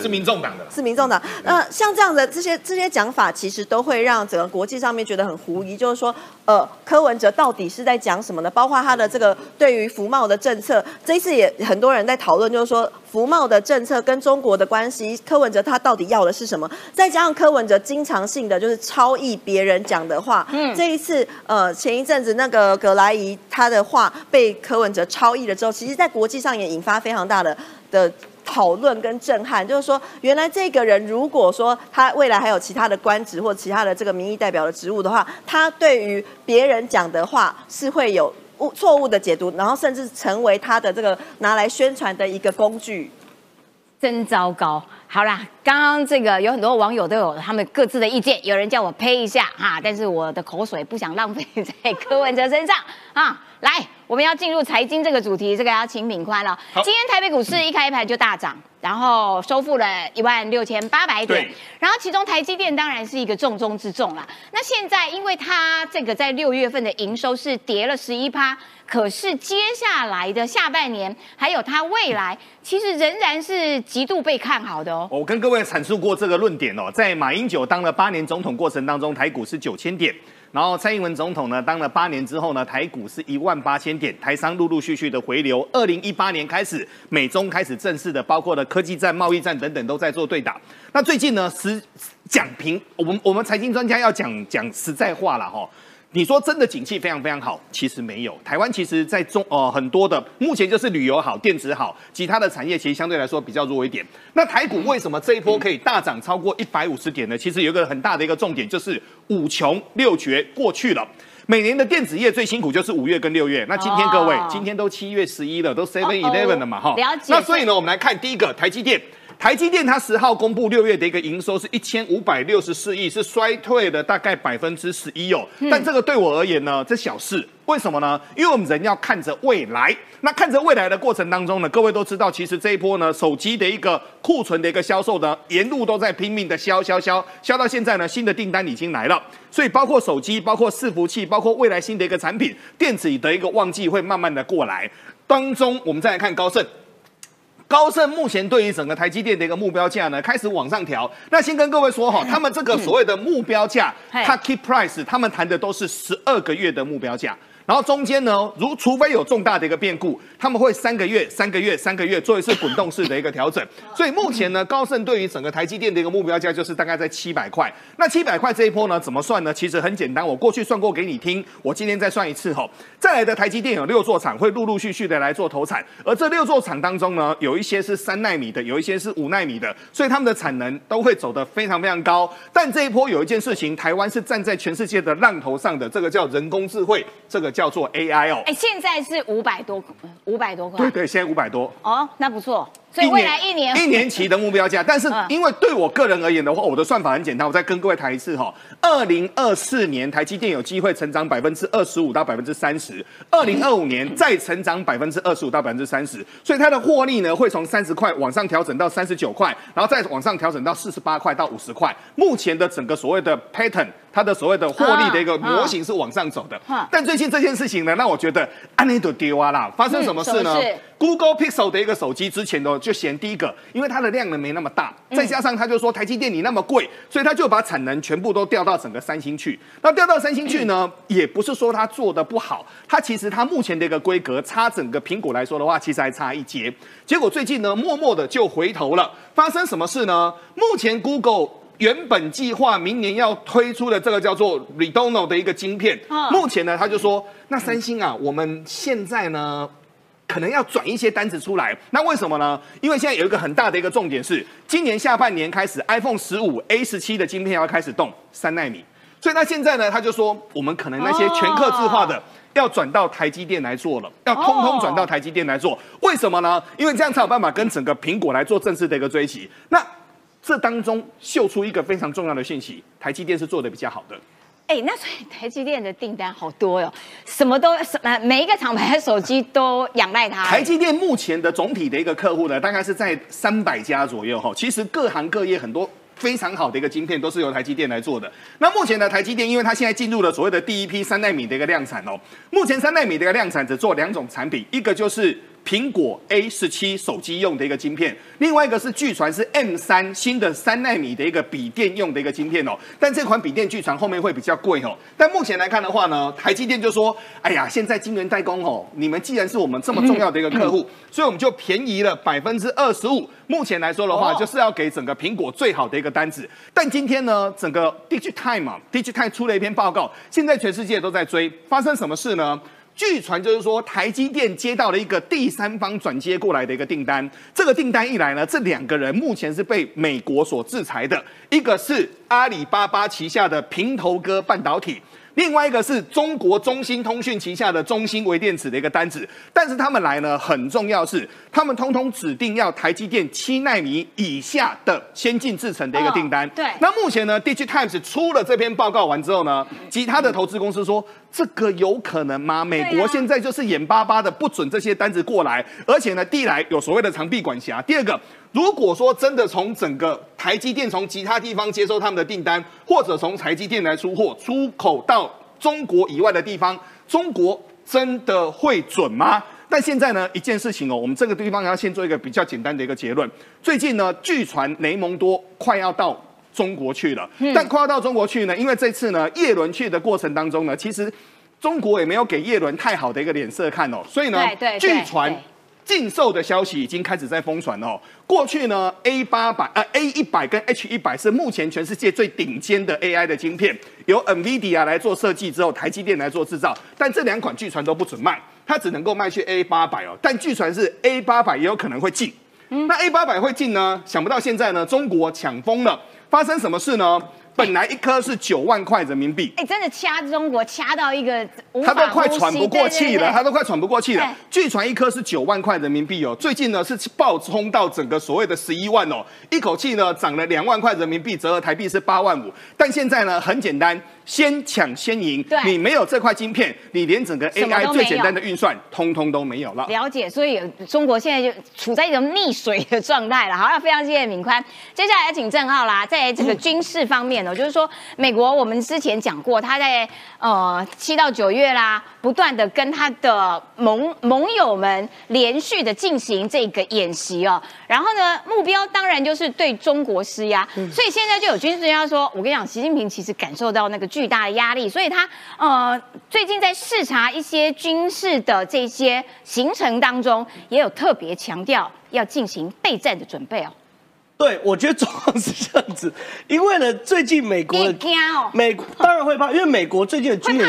是民众党的，是民众党。那像这样的这些这些讲法，其实都会让整个国际上面觉得很狐疑，就是说，呃，柯文哲到底是在讲什么呢？包括他的这个对于服贸的政策，这一次也很多人在讨论，就是说服贸的政策跟中国的关系，柯文哲他到底要的是什么？再加上柯文哲经常性的就是超译别人讲的话，嗯，这一次呃前一阵子那个葛莱仪他的话被柯文哲超译了之后，其实在国际上也引发非常大的。的讨论跟震撼，就是说，原来这个人如果说他未来还有其他的官职或其他的这个民意代表的职务的话，他对于别人讲的话是会有误错误的解读，然后甚至成为他的这个拿来宣传的一个工具，真糟糕。好啦，刚刚这个有很多网友都有他们各自的意见，有人叫我呸一下哈，但是我的口水不想浪费在柯文哲身上啊。来，我们要进入财经这个主题，这个要请敏宽了。今天台北股市一开盘就大涨，然后收复了一万六千八百点。然后其中台积电当然是一个重中之重啦。那现在因为它这个在六月份的营收是跌了十一趴，可是接下来的下半年还有它未来，其实仍然是极度被看好的哦。我跟各位阐述过这个论点哦，在马英九当了八年总统过程当中，台股是九千点。然后蔡英文总统呢当了八年之后呢，台股是一万八千点，台商陆陆续续的回流。二零一八年开始，美中开始正式的，包括了科技战、贸易战等等都在做对打。那最近呢，实讲评，我们我们财经专家要讲讲实在话了哈。你说真的景气非常非常好，其实没有。台湾其实在中呃很多的目前就是旅游好、电子好，其他的产业其实相对来说比较弱一点。那台股为什么这一波可以大涨超过一百五十点呢？其实有一个很大的一个重点，就是五穷六绝过去了。每年的电子业最辛苦就是五月跟六月。那今天各位，今天都七月十一了，都 Seven Eleven 了嘛哈。了解。那所以呢，我们来看第一个台积电。台积电它十号公布六月的一个营收是一千五百六十四亿，是衰退了大概百分之十一哦。但这个对我而言呢，这小事。为什么呢？因为我们人要看着未来。那看着未来的过程当中呢，各位都知道，其实这一波呢，手机的一个库存的一个销售呢，沿路都在拼命的销销销，销到现在呢，新的订单已经来了。所以包括手机、包括伺服器、包括未来新的一个产品，电子的一个旺季会慢慢的过来。当中，我们再来看高盛。高盛目前对于整个台积电的一个目标价呢，开始往上调。那先跟各位说哈，<laughs> 他们这个所谓的目标价 t a k e price，他们谈的都是十二个月的目标价。然后中间呢，如除非有重大的一个变故，他们会三个月、三个月、三个月做一次滚动式的一个调整。<laughs> 所以目前呢，高盛对于整个台积电的一个目标价就是大概在七百块。那七百块这一波呢，怎么算呢？其实很简单，我过去算过给你听，我今天再算一次吼。再来的台积电有六座厂会陆陆续续的来做投产，而这六座厂当中呢，有一些是三纳米的，有一些是五纳米的，所以他们的产能都会走得非常非常高。但这一波有一件事情，台湾是站在全世界的浪头上的，这个叫人工智慧，这个叫做 AI 哦。哎，现在是五百多，五百多块。对对，现在五百多。哦，那不错。所以未来一年一年期的目标价，但是因为对我个人而言的话，我的算法很简单，我再跟各位谈一次哈。二零二四年台积电有机会成长百分之二十五到百分之三十，二零二五年再成长百分之二十五到百分之三十，所以它的获利呢会从三十块往上调整到三十九块，然后再往上调整到四十八块到五十块。目前的整个所谓的 pattern，它的所谓的获利的一个模型是往上走的。但最近这件事情呢，让我觉得安内都丢啊啦，发生什么事呢？Google Pixel 的一个手机之前呢就嫌第一个，因为它的量呢没那么大，再加上他就说台积电你那么贵，所以他就把产能全部都调到整个三星去。那调到三星去呢，也不是说他做的不好，他其实他目前的一个规格差整个苹果来说的话，其实还差一截。结果最近呢，默默的就回头了。发生什么事呢？目前 Google 原本计划明年要推出的这个叫做 Redono 的一个晶片，目前呢他就说，那三星啊，我们现在呢。可能要转一些单子出来，那为什么呢？因为现在有一个很大的一个重点是，今年下半年开始，iPhone 十五 A 十七的晶片要开始动三纳米，所以那现在呢，他就说，我们可能那些全刻字化的要转到台积电来做了，要通通转到台积电来做。为什么呢？因为这样才有办法跟整个苹果来做正式的一个追击。那这当中秀出一个非常重要的信息，台积电是做的比较好的。哎，那所以台积电的订单好多哟，什么都什么每一个厂牌的手机都仰赖它。台积电目前的总体的一个客户呢，大概是在三百家左右哈。其实各行各业很多非常好的一个晶片都是由台积电来做的。那目前呢，台积电因为它现在进入了所谓的第一批三纳米的一个量产哦，目前三纳米的一个量产只做两种产品，一个就是。苹果 A 十七手机用的一个晶片，另外一个是据传是 M 三新的三纳米的一个笔电用的一个晶片哦，但这款笔电据传后面会比较贵哦。但目前来看的话呢，台积电就说：“哎呀，现在晶圆代工哦，你们既然是我们这么重要的一个客户，所以我们就便宜了百分之二十五。目前来说的话，就是要给整个苹果最好的一个单子。但今天呢，整个 Digitime 啊，Digitime 出了一篇报告，现在全世界都在追，发生什么事呢？”据传就是说，台积电接到了一个第三方转接过来的一个订单。这个订单一来呢，这两个人目前是被美国所制裁的，一个是阿里巴巴旗下的平头哥半导体。另外一个是中国中兴通讯旗下的中兴微电子的一个单子，但是他们来呢很重要是，他们通通指定要台积电七纳米以下的先进制程的一个订单。对。那目前呢，Digitimes 出了这篇报告完之后呢，其他的投资公司说，这个有可能吗？美国现在就是眼巴巴的不准这些单子过来，而且呢，第一来有所谓的长臂管辖，第二个。如果说真的从整个台积电从其他地方接收他们的订单，或者从台积电来出货出口到中国以外的地方，中国真的会准吗？但现在呢，一件事情哦，我们这个地方要先做一个比较简单的一个结论。最近呢，据传雷蒙多快要到中国去了，但跨到中国去呢，因为这次呢，叶伦去的过程当中呢，其实中国也没有给叶伦太好的一个脸色看哦，所以呢，据传。禁售的消息已经开始在疯传哦。过去呢，A 八百呃 A 一百跟 H 一百是目前全世界最顶尖的 AI 的晶片，由 NVIDIA 来做设计之后，台积电来做制造。但这两款据传都不准卖，它只能够卖去 A 八百哦。但据传是 A 八百也有可能会进。那 A 八百会进呢？想不到现在呢，中国抢疯了。发生什么事呢？本来一颗是九万块人民币。哎，真的掐中国掐到一个他都快喘不过气了，他都都快喘不过气了哎。据传一颗是九万块人民币哦，最近呢是暴冲到整个所谓的十一万哦，一口气呢涨了两万块人民币，折合台币是八万五。但现在呢很简单，先抢先赢对，你没有这块晶片，你连整个 AI 最简单的运算通通都没有了。了解，所以中国现在就处在一种溺水的状态了。好，那非常谢谢敏宽。接下来请郑浩啦，在这个军事方面呢，就是说美国我们之前讲过，他在呃七到九月啦，不断的跟他的盟盟友们连续的进行这个演习哦。然后呢，目标当然就是对中国施压。所以现在就有军事专家说，我跟你讲，习近平其实感受到那个巨大的压力，所以他呃最近在视察一些军事的这些行程当中，也有特别强调要进行备战的准备哦。对，我觉得状况是这样子，因为呢，最近美国的美当然会怕，因为美国最近的军演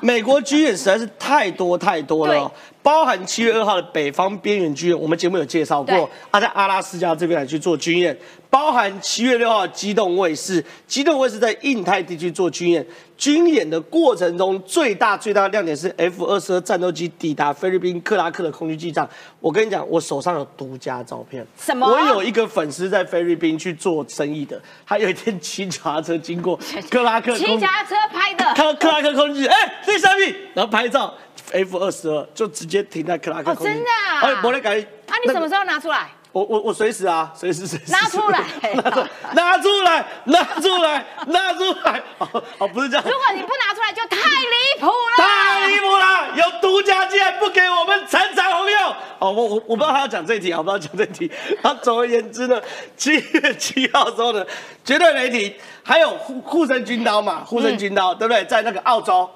美国军演实在是太多太多了、哦，包含七月二号的北方边缘军演，我们节目有介绍过，啊，在阿拉斯加这边来去做军演，包含七月六号的机动卫士，机动卫士在印太地区做军演，军演的过程中最大最大的亮点是 F 二十二战斗机抵达菲律宾克拉克的空军机场，我跟你讲，我手上有独家照片，什么？我有一个粉丝在菲律宾去做生意的，他有一天骑脚踏车经过克拉克骑脚踏车拍的，看到克拉克空军，哎、这上面，然后拍照，F 二十二就直接停在克拉克哦空军。真的啊哎，我来改。啊，你什么时候拿出来？我我我随时啊，随时随时拿出来 <laughs> 拿出来，拿出来，拿出来。哦哦，不是这样如。果你不拿出来，就太离谱了。太离谱了！有独家竟然不给我们陈长红用。哦，我我我不知道他要讲这题啊，我不知道讲这题。<laughs> 他总而言之呢，七月七号之后呢，绝对雷霆，还有护护身军刀嘛，护身军刀、对不对？在那个澳洲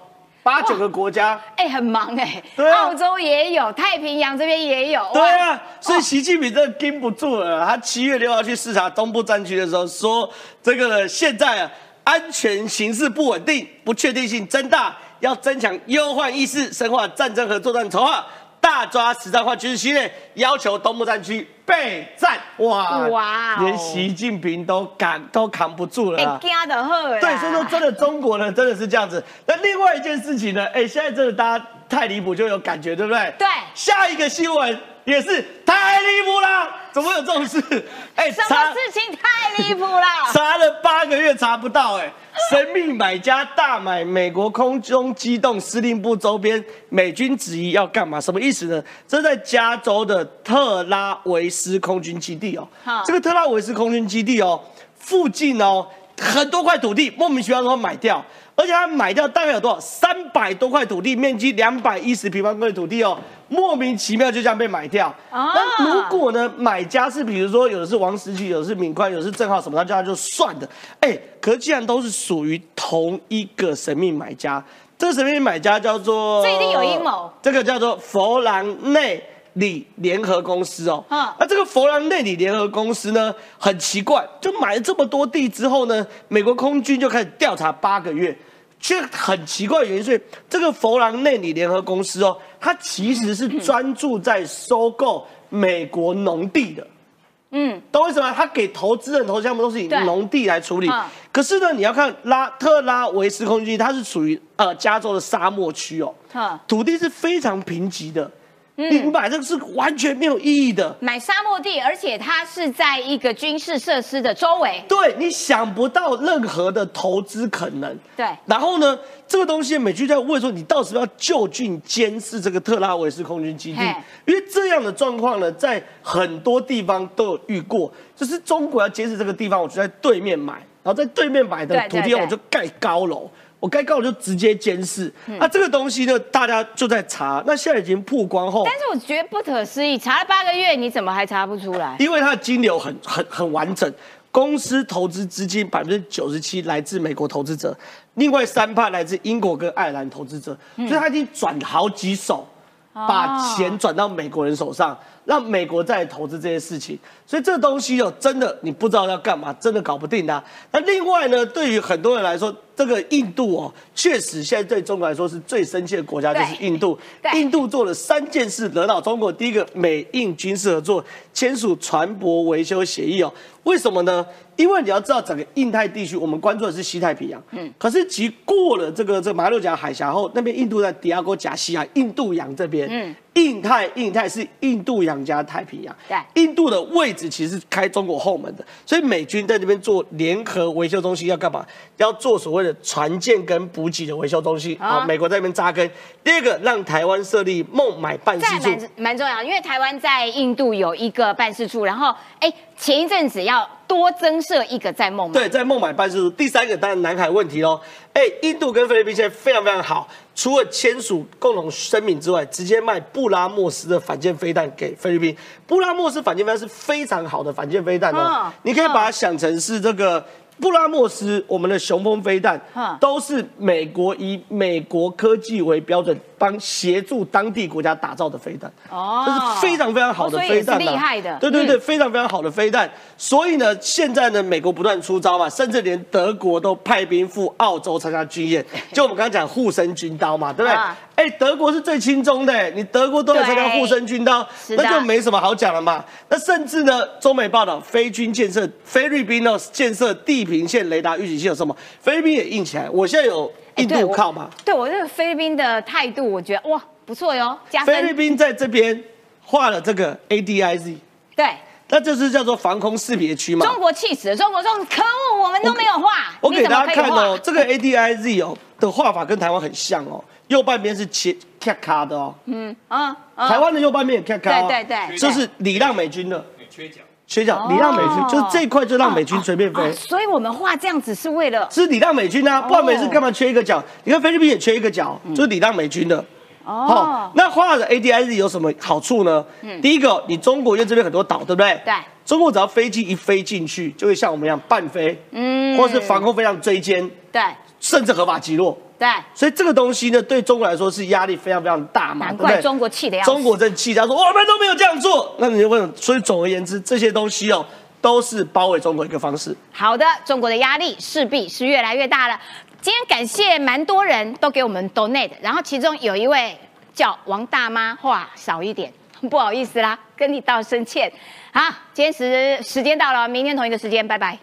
八九个国家。哎、很忙哎、对啊澳洲也有，太平洋这边也有。对，啊，所以习近平真的盯不住了。他七月六号去视察东部战区的时候说，这个呢现在啊安全形势不稳定，不确定性增大，要增强忧患意识，深化战争和作战筹划，大抓实战化军事训练，要求东部战区备战。哇哇哦连习近平都扛都扛不住了哎啊！，惊的很。对，所以说真的中国呢，真的是这样子。那另外一件事情呢，哎，现在真的大家太离谱就有感觉，对不对？对下一个新闻也是太离谱了，怎么会有这种事？<laughs> 哎，什么事情太离谱了？<laughs> 查了八个月查不到、哎，神秘买家大买美国空中机动司令部周边，美军质疑要干嘛？什么意思呢？这在加州的特拉维斯空军基地哦好，这个特拉维斯空军基地哦，附近哦很多块土地莫名其妙都买掉。而且他买掉大概有多少？三百多块土地，面积两百一十平方公里土地哦，莫名其妙就这样被买掉。啊那如果呢，买家是比如说有的是王石奇，有的是敏宽，有的是郑浩什么，他这样就算的。哎，可是既然都是属于同一个神秘买家，这个神秘买家叫做这一定有阴谋。这个叫做佛兰内里联合公司哦。嗯那这个佛朗内里联合公司呢，很奇怪，就买了这么多地之后呢，美国空军就开始调查八个月。却很奇怪的原因是，这个佛朗内里联合公司哦，它其实是专注在收购美国农地的。嗯，懂我意思吗？他给投资人投项目都是以对农地来处理嗯。可是呢，你要看拉特拉维斯空军它是属于呃加州的沙漠区哦嗯，土地是非常贫瘠的。你买这个是完全没有意义的。买沙漠地，而且它是在一个军事设施的周围。对你想不到任何的投资可能。对然后呢，这个东西美军在问说，你到时候要就近监视这个特拉维斯空军基地？因为这样的状况呢，在很多地方都有遇过，就是中国要监视这个地方，我就在对面买，然后在对面买的土地上我就盖高楼。我盖高楼就直接监视，那、这个东西呢，大家就在查。那现在已经曝光后，但是我觉得不可思议，查了八个月，你怎么还查不出来？因为它的金流很很很完整，公司投资资金百分之九十七来自美国投资者，另外三趴来自英国跟爱尔兰投资者，所以他已经转好几手，把钱转到美国人手上，让美国再投资这些事情。所以这个东西哦，真的你不知道要干嘛，真的搞不定的啊、那另外呢，对于很多人来说，这个印度哦，确实现在对中国来说是最生气的国家，就是印度。印度做了三件事惹恼中国。第一个，美印军事合作签署船舶维修协议哦。为什么呢？因为你要知道，整个印太地区，我们关注的是西太平洋。嗯。可是，其过了这个这马六甲海峡后，那边印度在迪亚哥加西亚、印度洋这边。嗯。印太，印太是印度洋加太平洋。对。印度的位置其实开中国后门的，所以美军在这边做联合维修中心要干嘛？要做所谓的船舰跟补给的维修中心。啊。美国在那边扎根。第二个，让台湾设立孟买办事处。蛮蛮重要，因为台湾在印度有一个办事处，然后哎。前一阵子要多增设一个在孟买，对，在孟买办事处。第三个当然南海问题喽。哎，印度跟菲律宾现在非常非常好，除了签署共同声明之外，直接卖布拉莫斯的反舰飞弹给菲律宾。布拉莫斯反舰飞弹是非常好的反舰飞弹哦，你可以把它想成是这个。布拉莫斯，我们的雄风飞弹，都是美国以美国科技为标准，帮协助当地国家打造的飞弹。哦，这是非常非常好的飞弹，厉害的。对对对，非常非常好的飞弹。所以呢，现在呢，美国不断出招嘛，甚至连德国都派兵赴澳洲参加军演。<laughs> 就我们刚刚讲护身军刀嘛，对不对？哎，德国是最轻松的，你德国都要参加护身军刀，那就没什么好讲了嘛。那甚至呢，中美报道，菲军建设菲律宾呢建设地平线雷达预警器有什么？菲律宾也硬起来。我现在有印度靠吗？对我这个菲律宾的态度，我觉得哇不错哟。加菲律宾在这边画了这个 ADIZ，对，那就是叫做防空识别区嘛。中国气死了，中国说可恶，我们都没有画。我给大家看哦，这个 <laughs> ADIZ 哦的画法跟台湾很像哦。右半边是切咔咔的哦，嗯啊，台湾的右半边也卡卡，对对对，这是礼让美军的，缺角，缺角，你让美军，就是这一块就让美军随便飞，所以我们画这样子是为了，是你让美军啊，不然美军干嘛缺一个角？你看菲律宾也缺一个角，就是你让美军的，哦，那画的 ADIZ 有什么好处呢？嗯，第一个，你中国因为这边很多岛，对不对？对，中国只要飞机一飞进去，就会像我们一样半飞，嗯，或是防空飞上追歼，对，甚至合法击落。对，所以这个东西呢，对中国来说是压力非常非常大嘛，难怪中国气的要中国真气，他说我们都没有这样做，那你就问，所以总而言之，这些东西哦，都是包围中国一个方式。好的，中国的压力势必是越来越大了。今天感谢蛮多人都给我们 donate，然后其中有一位叫王大妈，话少一点，不好意思啦，跟你道声歉。好，今天时时间到了，明天同一个时间，拜拜。